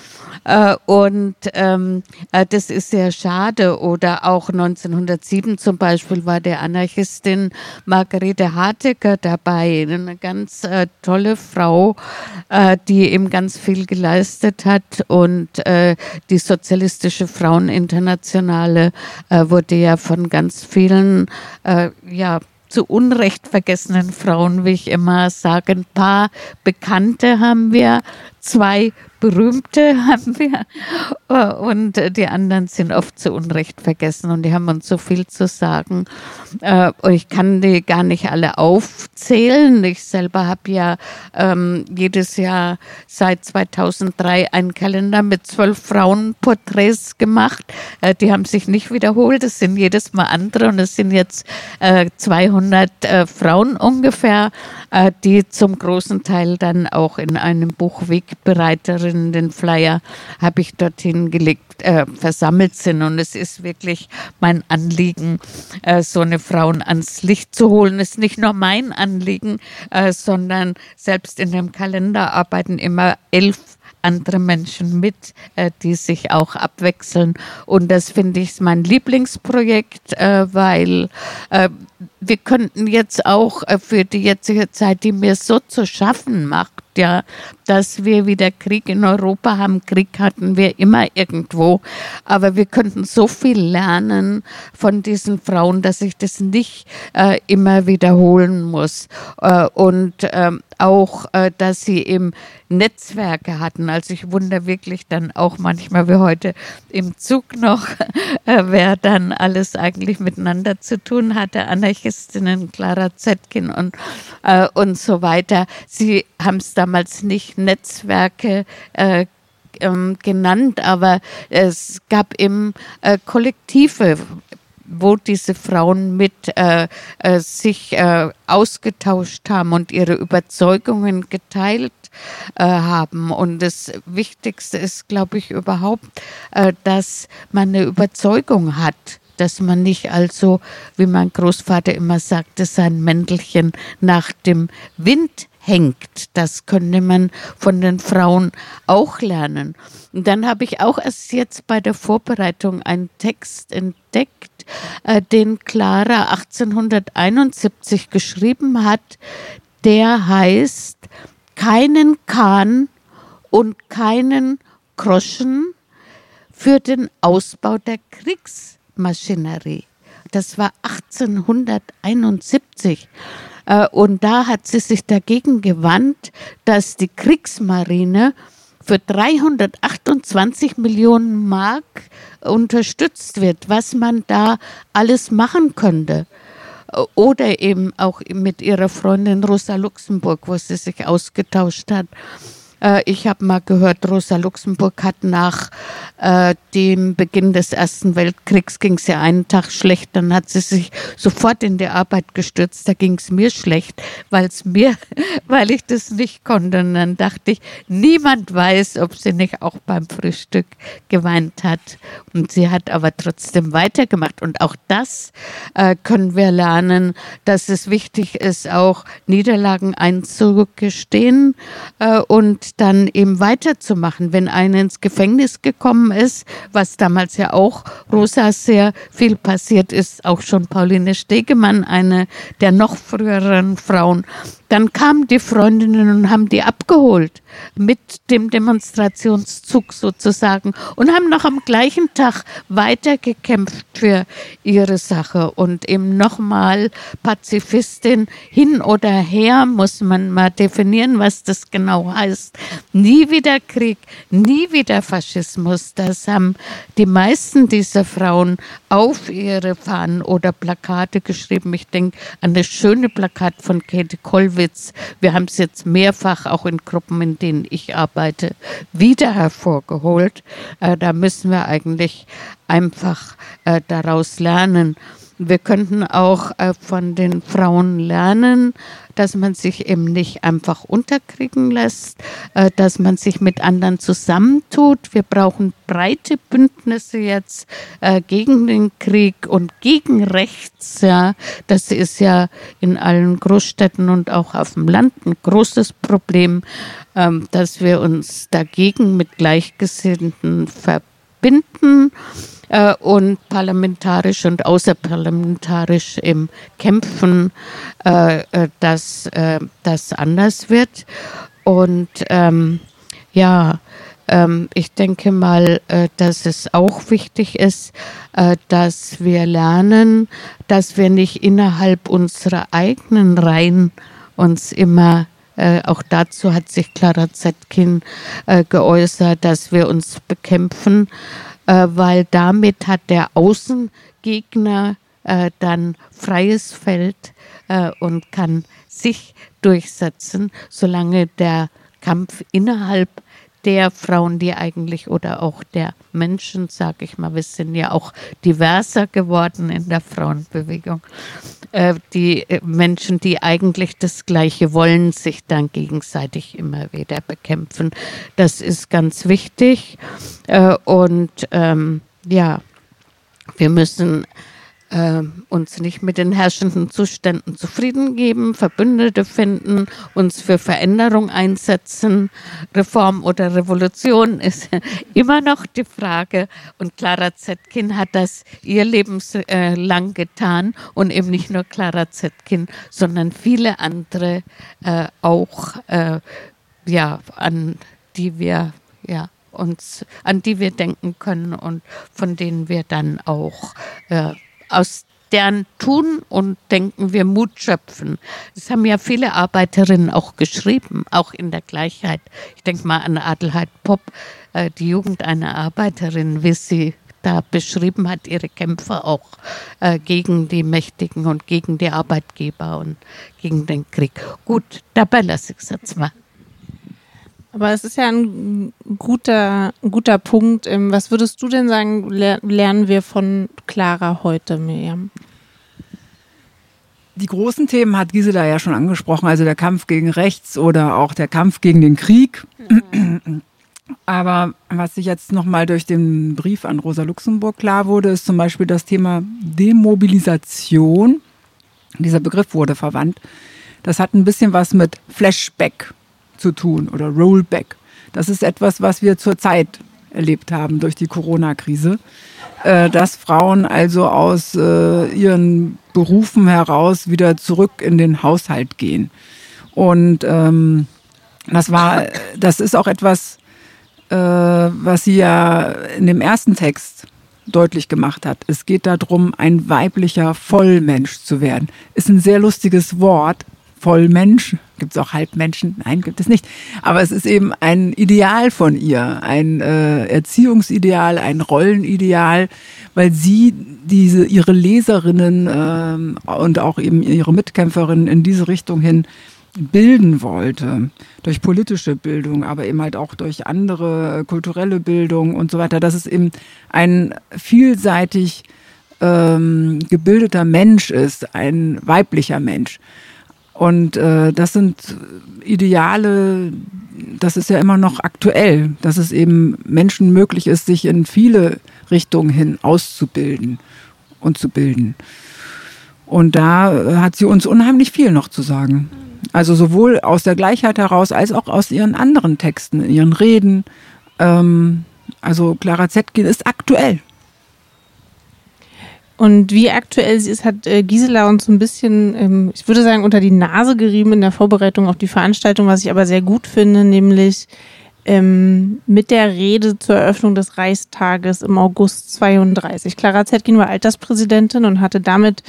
Und ähm, das ist sehr schade. Oder auch 1907 zum Beispiel war der Anarchistin Margarete Hartecker dabei, eine ganz tolle Frau, die eben ganz viel geleistet hat hat. Und äh, die Sozialistische Fraueninternationale äh, wurde ja von ganz vielen, äh, ja, zu Unrecht vergessenen Frauen, wie ich immer sage, ein paar Bekannte haben wir, zwei berühmte haben wir äh, und die anderen sind oft zu Unrecht vergessen und die haben uns so viel zu sagen. Äh, ich kann die gar nicht alle aufzählen. Ich selber habe ja ähm, jedes Jahr seit 2003 einen Kalender mit zwölf Frauenporträts gemacht. Äh, die haben sich nicht wiederholt. Es sind jedes Mal andere und es sind jetzt 200 Frauen ungefähr, die zum großen Teil dann auch in einem Buch Wegbereiterinnen, den Flyer habe ich dorthin gelegt, äh, versammelt sind. Und es ist wirklich mein Anliegen, äh, so eine Frauen ans Licht zu holen. Es ist nicht nur mein Anliegen, äh, sondern selbst in dem Kalender arbeiten immer elf andere Menschen mit, äh, die sich auch abwechseln. Und das finde ich mein Lieblingsprojekt, äh, weil äh, wir könnten jetzt auch äh, für die jetzige Zeit, die mir so zu schaffen macht, ja, dass wir wieder Krieg in Europa haben. Krieg hatten wir immer irgendwo. Aber wir könnten so viel lernen von diesen Frauen, dass ich das nicht äh, immer wiederholen muss. Äh, und ähm, auch, äh, dass sie eben Netzwerke hatten. Also ich wundere wirklich dann auch manchmal wie heute im Zug noch, äh, wer dann alles eigentlich miteinander zu tun hatte. Anarchistinnen, Clara Zetkin und, äh, und so weiter. Sie haben es damals nicht Netzwerke äh, ähm, genannt, aber es gab eben äh, Kollektive, wo diese Frauen mit äh, äh, sich äh, ausgetauscht haben und ihre Überzeugungen geteilt äh, haben. Und das Wichtigste ist, glaube ich, überhaupt, äh, dass man eine Überzeugung hat dass man nicht also, wie mein Großvater immer sagte, sein Mäntelchen nach dem Wind hängt. Das könnte man von den Frauen auch lernen. Und dann habe ich auch erst jetzt bei der Vorbereitung einen Text entdeckt, äh, den Clara 1871 geschrieben hat. Der heißt keinen Kahn und keinen Groschen für den Ausbau der Kriegsmaschinerie. Das war 1871. Äh, und da hat sie sich dagegen gewandt, dass die Kriegsmarine für 328 Millionen Mark unterstützt wird, was man da alles machen könnte. Oder eben auch mit ihrer Freundin Rosa Luxemburg, wo sie sich ausgetauscht hat. Äh, ich habe mal gehört, Rosa Luxemburg hat nach äh, dem Beginn des Ersten Weltkriegs ging es ja einen Tag schlecht, dann hat sie sich sofort in die Arbeit gestürzt. Da ging es mir schlecht, weil mir, weil ich das nicht konnte. Und dann dachte ich, niemand weiß, ob sie nicht auch beim Frühstück geweint hat. Und sie hat aber trotzdem weitergemacht. Und auch das äh, können wir lernen, dass es wichtig ist, auch Niederlagen einzugestehen äh, und dann eben weiterzumachen. Wenn einer ins Gefängnis gekommen ist, was damals ja auch Rosa sehr viel passiert ist, auch schon Pauline Stegemann, eine der noch früheren Frauen, dann kamen die Freundinnen und haben die abgeholt mit dem Demonstrationszug sozusagen und haben noch am gleichen Tag weitergekämpft für ihre Sache und eben nochmal Pazifistin hin oder her muss man mal definieren, was das genau heißt. Nie wieder Krieg, nie wieder Faschismus. Das haben die meisten dieser Frauen auf ihre Fahnen oder Plakate geschrieben. Ich denke an das schöne Plakat von Käthe Kollwitz Kollwitz, wir haben es jetzt mehrfach auch in Gruppen, in denen ich arbeite, wieder hervorgeholt. Äh, da müssen wir eigentlich einfach äh, daraus lernen. Wir könnten auch äh, von den Frauen lernen, dass man sich eben nicht einfach unterkriegen lässt, äh, dass man sich mit anderen zusammentut. Wir brauchen breite Bündnisse jetzt äh, gegen den Krieg und gegen rechts. Das ist ja in allen Großstädten und auch auf dem Land ein großes Problem, ähm, dass wir uns dagegen mit Gleichgesinnten verbinden äh, und parlamentarisch und außerparlamentarisch im Kämpfen, äh, äh, dass äh, das anders wird. Und ähm, ja, ähm, ich denke mal, äh, dass es auch wichtig ist, äh, dass wir lernen, dass wir nicht innerhalb unserer eigenen Reihen uns immer äh, auch dazu hat sich Clara Zetkin äh, geäußert, dass wir uns bekämpfen, äh, weil damit hat der Außengegner äh, dann freies Feld äh, und kann sich durchsetzen, solange der Kampf innerhalb der Frauen, die eigentlich oder auch der Menschen, sage ich mal, wir sind ja auch diverser geworden in der Frauenbewegung, die äh, Menschen, die eigentlich das Gleiche wollen, sich dann gegenseitig immer wieder bekämpfen. Das ist ganz wichtig äh, und ähm, ja, wir müssen äh, uns nicht mit den herrschenden Zuständen zufrieden geben, Verbündete finden, uns für Veränderung einsetzen. Reform oder Revolution ist immer noch die Frage. Und Clara Zetkin hat das ihr lebenslang getan und eben nicht nur Clara Zetkin, sondern viele andere äh, auch, äh, ja, an die wir, ja, uns, an die wir denken können und von denen wir dann auch äh, aus deren Tun und Denken wir Mut schöpfen. Das haben ja viele Arbeiterinnen auch geschrieben, auch in der Gleichheit. Ich denke mal an Adelheid Popp, äh, die Jugend einer Arbeiterin, wie sie da beschrieben hat, ihre Kämpfe auch äh, gegen die Mächtigen und gegen die Arbeitgeber und gegen den Krieg. Gut, dabei lasse ich es jetzt mal. Aber es ist ja ein guter, guter Punkt. Ähm, was würdest du denn sagen, lernen wir von Clara heute, Miriam? Die großen Themen hat Gisela ja schon angesprochen, also der Kampf gegen rechts oder auch der Kampf gegen den Krieg. Mhm. Aber was sich jetzt nochmal durch den Brief an Rosa Luxemburg klar wurde, ist zum Beispiel das Thema Demobilisation. Dieser Begriff wurde verwandt. Das hat ein bisschen was mit Flashback zu tun oder Rollback. Das ist etwas, was wir zurzeit erlebt haben durch die Corona-Krise, äh, dass Frauen also aus äh, ihren Berufen heraus wieder zurück in den Haushalt gehen. Und ähm, das war, das ist auch etwas, äh, was sie ja in dem ersten Text deutlich gemacht hat. Es geht darum, ein weiblicher Vollmensch zu werden. Ist ein sehr lustiges Wort, Vollmensch. Gibt es auch Halbmenschen? Nein, gibt es nicht. Aber es ist eben ein Ideal von ihr, ein äh, Erziehungsideal, ein Rollenideal, weil sie diese ihre Leserinnen äh, und auch eben ihre Mitkämpferinnen in diese Richtung hin bilden wollte, durch politische Bildung, aber eben halt auch durch andere kulturelle Bildung und so weiter, dass es eben ein vielseitig ähm, gebildeter Mensch ist, ein weiblicher Mensch. Und äh, das sind Ideale, das ist ja immer noch aktuell, dass es eben Menschen möglich ist, sich in viele Richtungen hin auszubilden und zu bilden. Und da äh, hat sie uns unheimlich viel noch zu sagen. Also sowohl aus der Gleichheit heraus als auch aus ihren anderen Texten, ihren Reden. Ähm, also Clara Zetkin ist aktuell. Und wie aktuell sie ist, hat äh, Gisela uns ein bisschen, ähm, ich würde sagen, unter die Nase gerieben in der Vorbereitung auf die Veranstaltung, was ich aber sehr gut finde, nämlich ähm, mit der Rede zur Eröffnung des Reichstages im August 32. Clara Zetkin war Alterspräsidentin und hatte damit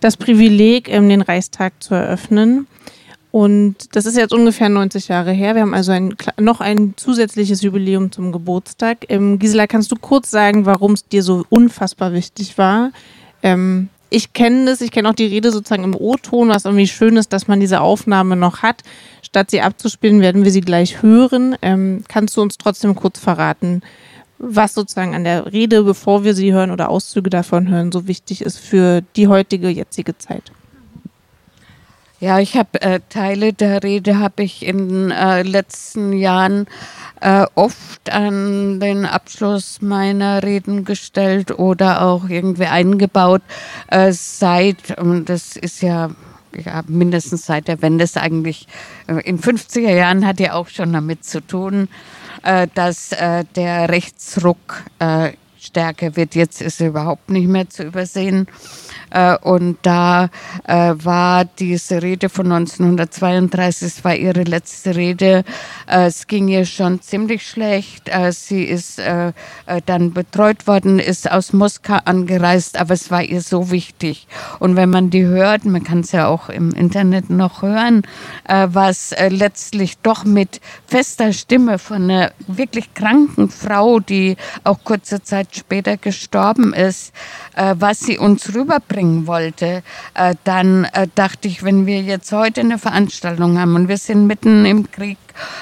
das Privileg, ähm, den Reichstag zu eröffnen. Und das ist jetzt ungefähr 90 Jahre her. Wir haben also ein, noch ein zusätzliches Jubiläum zum Geburtstag. Ähm, Gisela, kannst du kurz sagen, warum es dir so unfassbar wichtig war? Ähm, ich kenne das, ich kenne auch die Rede sozusagen im O-Ton, was irgendwie schön ist, dass man diese Aufnahme noch hat. Statt sie abzuspielen, werden wir sie gleich hören. Ähm, kannst du uns trotzdem kurz verraten, was sozusagen an der Rede, bevor wir sie hören oder Auszüge davon hören, so wichtig ist für die heutige, jetzige Zeit? Ja, ich habe äh, Teile der Rede habe ich in den äh, letzten Jahren äh, oft an den Abschluss meiner Reden gestellt oder auch irgendwie eingebaut. Äh, seit, und das ist ja ja, mindestens seit der Wende ist eigentlich äh, in 50er Jahren hat ja auch schon damit zu tun, äh, dass der Rechtsruck stärker wird. Jetzt ist er überhaupt nicht mehr zu übersehen. Äh, und da äh, war diese Rede von 1932, es war ihre letzte Rede. Äh, es ging ihr schon ziemlich schlecht. Sie ist dann betreut worden, ist aus Moskau angereist, aber es war ihr so wichtig. Und wenn man die hört, man kann es ja auch im Internet noch hören, was letztlich doch mit fester Stimme von einer wirklich kranken Frau, die auch kurze Zeit später gestorben ist, was sie uns rüberbringt, bringen wollte, äh, dann äh, dachte ich, wenn wir jetzt heute eine Veranstaltung haben und wir sind mitten im Krieg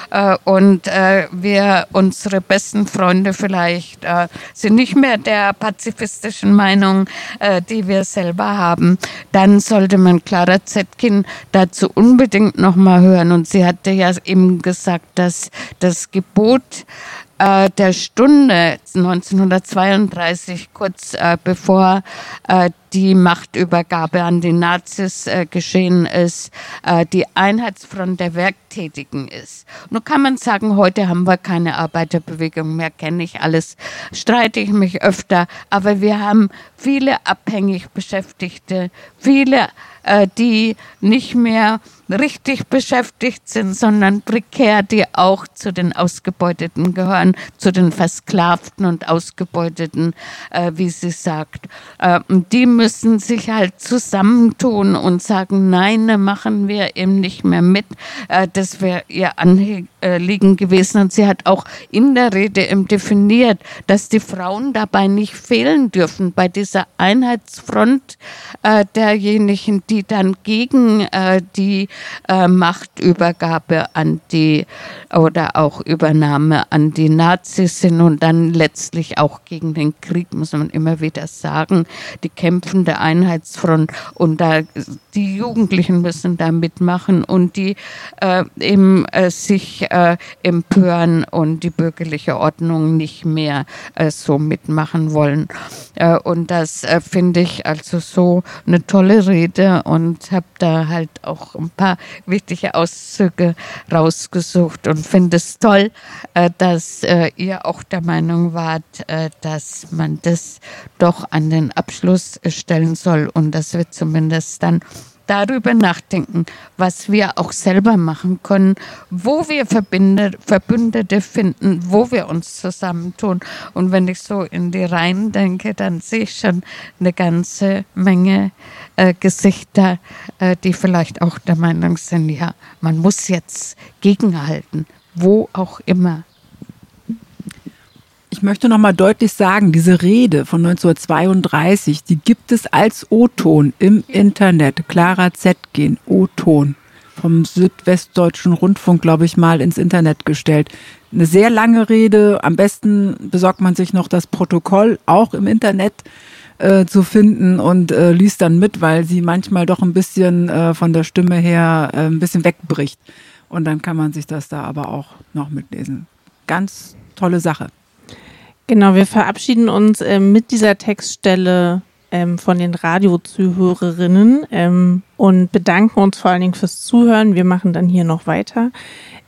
äh, und wir unsere besten Freunde vielleicht sind nicht mehr der pazifistischen Meinung, die wir selber haben, dann sollte man Clara Zetkin dazu unbedingt noch mal hören. Und sie hatte ja eben gesagt, dass das Gebot äh, der Stunde 1932, kurz äh, bevor äh, die Machtübergabe an die Nazis äh, geschehen ist, äh, die Einheitsfront der Werktätigen ist. Nun kann man sagen, heute haben wir keine Arbeiterbewegung mehr, kenne ich alles, streite ich mich öfter, aber wir haben viele abhängig Beschäftigte, viele, die nicht mehr richtig beschäftigt sind, sondern prekär, die auch zu den Ausgebeuteten gehören, zu den Versklavten und Ausgebeuteten, äh, wie sie sagt. Äh, die müssen sich halt zusammentun und sagen, nein, da machen wir eben nicht mehr mit. Äh, das wäre ihr Anliegen gewesen. Und sie hat auch in der Rede definiert, dass die Frauen dabei nicht fehlen dürfen bei dieser Einheitsfront äh, derjenigen, die dann gegen äh, die äh, Machtübergabe an die oder auch Übernahme an die Nazis sind und dann letztlich auch gegen den Krieg, muss man immer wieder sagen, die kämpfende Einheitsfront und da die Jugendlichen müssen da mitmachen und die äh, eben äh, sich äh, empören und die bürgerliche Ordnung nicht mehr äh, so mitmachen wollen. Äh, und das äh, finde ich also so eine tolle Rede und habe da halt auch ein paar wichtige Auszüge rausgesucht und finde es toll, äh, dass äh, ihr auch der Meinung wart, äh, dass man das doch an den Abschluss stellen soll und dass wir zumindest dann darüber nachdenken, was wir auch selber machen können, wo wir Verbündete finden, wo wir uns zusammentun. Und wenn ich so in die Reihen denke, dann sehe ich schon eine ganze Menge äh, Gesichter, äh, die vielleicht auch der Meinung sind, ja, man muss jetzt gegenhalten, wo auch immer. Ich möchte noch mal deutlich sagen, diese Rede von 1932, die gibt es als O-Ton im Internet. Clara Zetkin, O-Ton vom Südwestdeutschen Rundfunk, glaube ich, mal ins Internet gestellt. Eine sehr lange Rede. Am besten besorgt man sich noch das Protokoll, auch im Internet äh, zu finden und äh, liest dann mit, weil sie manchmal doch ein bisschen äh, von der Stimme her äh, ein bisschen wegbricht. Und dann kann man sich das da aber auch noch mitlesen. Ganz tolle Sache. Genau, wir verabschieden uns äh, mit dieser Textstelle ähm, von den Radiozuhörerinnen ähm, und bedanken uns vor allen Dingen fürs Zuhören. Wir machen dann hier noch weiter.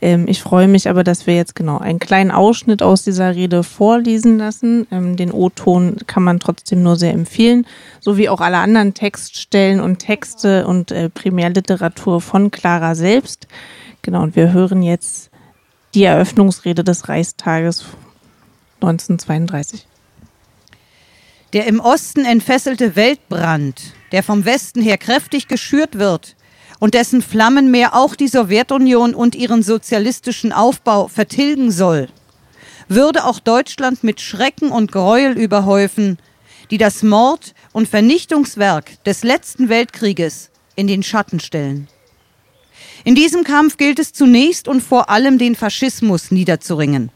Ähm, ich freue mich aber, dass wir jetzt genau einen kleinen Ausschnitt aus dieser Rede vorlesen lassen. Ähm, den O-Ton kann man trotzdem nur sehr empfehlen, sowie auch alle anderen Textstellen und Texte und äh, Primärliteratur von Clara selbst. Genau, und wir hören jetzt die Eröffnungsrede des Reichstages 1932. Der im Osten entfesselte Weltbrand, der vom Westen her kräftig geschürt wird und dessen Flammenmeer auch die Sowjetunion und ihren sozialistischen Aufbau vertilgen soll, würde auch Deutschland mit Schrecken und Gräuel überhäufen, die das Mord- und Vernichtungswerk des letzten Weltkrieges in den Schatten stellen. In diesem Kampf gilt es zunächst und vor allem den Faschismus niederzuringen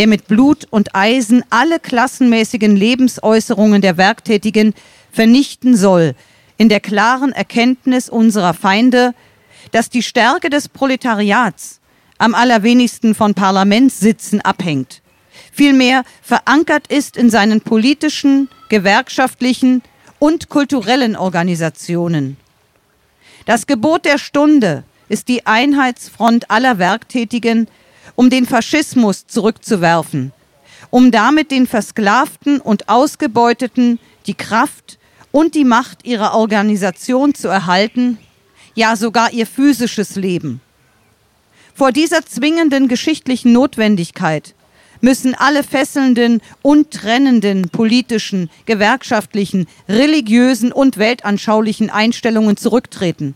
der mit Blut und Eisen alle klassenmäßigen Lebensäußerungen der Werktätigen vernichten soll, in der klaren Erkenntnis unserer Feinde, dass die Stärke des Proletariats am allerwenigsten von Parlamentssitzen abhängt, vielmehr verankert ist in seinen politischen, gewerkschaftlichen und kulturellen Organisationen. Das Gebot der Stunde ist die Einheitsfront aller Werktätigen um den Faschismus zurückzuwerfen, um damit den Versklavten und Ausgebeuteten die Kraft und die Macht ihrer Organisation zu erhalten, ja sogar ihr physisches Leben. Vor dieser zwingenden geschichtlichen Notwendigkeit müssen alle fesselnden und trennenden politischen, gewerkschaftlichen, religiösen und weltanschaulichen Einstellungen zurücktreten.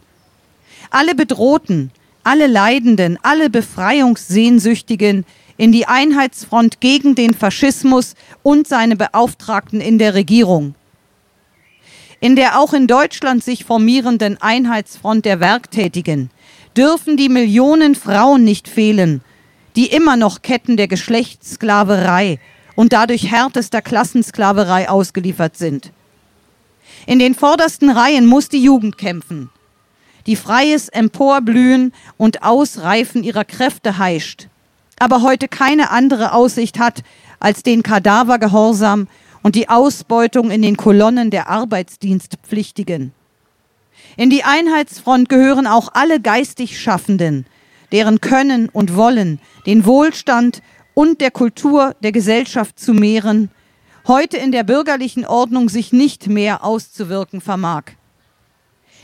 Alle Bedrohten, alle Leidenden, alle Befreiungssehnsüchtigen in die Einheitsfront gegen den Faschismus und seine Beauftragten in der Regierung. In der auch in Deutschland sich formierenden Einheitsfront der Werktätigen dürfen die Millionen Frauen nicht fehlen, die immer noch Ketten der Geschlechtssklaverei und dadurch härtester Klassensklaverei ausgeliefert sind. In den vordersten Reihen muss die Jugend kämpfen, die freies Emporblühen und Ausreifen ihrer Kräfte heischt, aber heute keine andere Aussicht hat als den Kadavergehorsam und die Ausbeutung in den Kolonnen der Arbeitsdienstpflichtigen. In die Einheitsfront gehören auch alle geistig Schaffenden, deren Können und Wollen den Wohlstand und der Kultur der Gesellschaft zu mehren, heute in der bürgerlichen Ordnung sich nicht mehr auszuwirken vermag.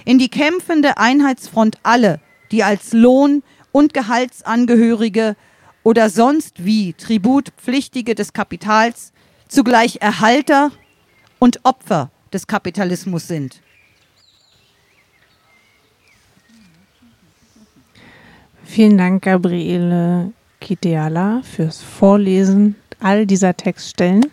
In die kämpfende Einheitsfront alle, die als Lohn- und Gehaltsangehörige oder sonst wie Tributpflichtige des Kapitals zugleich Erhalter und Opfer des Kapitalismus sind. Vielen Dank, Gabriele Kiteala, fürs Vorlesen all dieser Textstellen.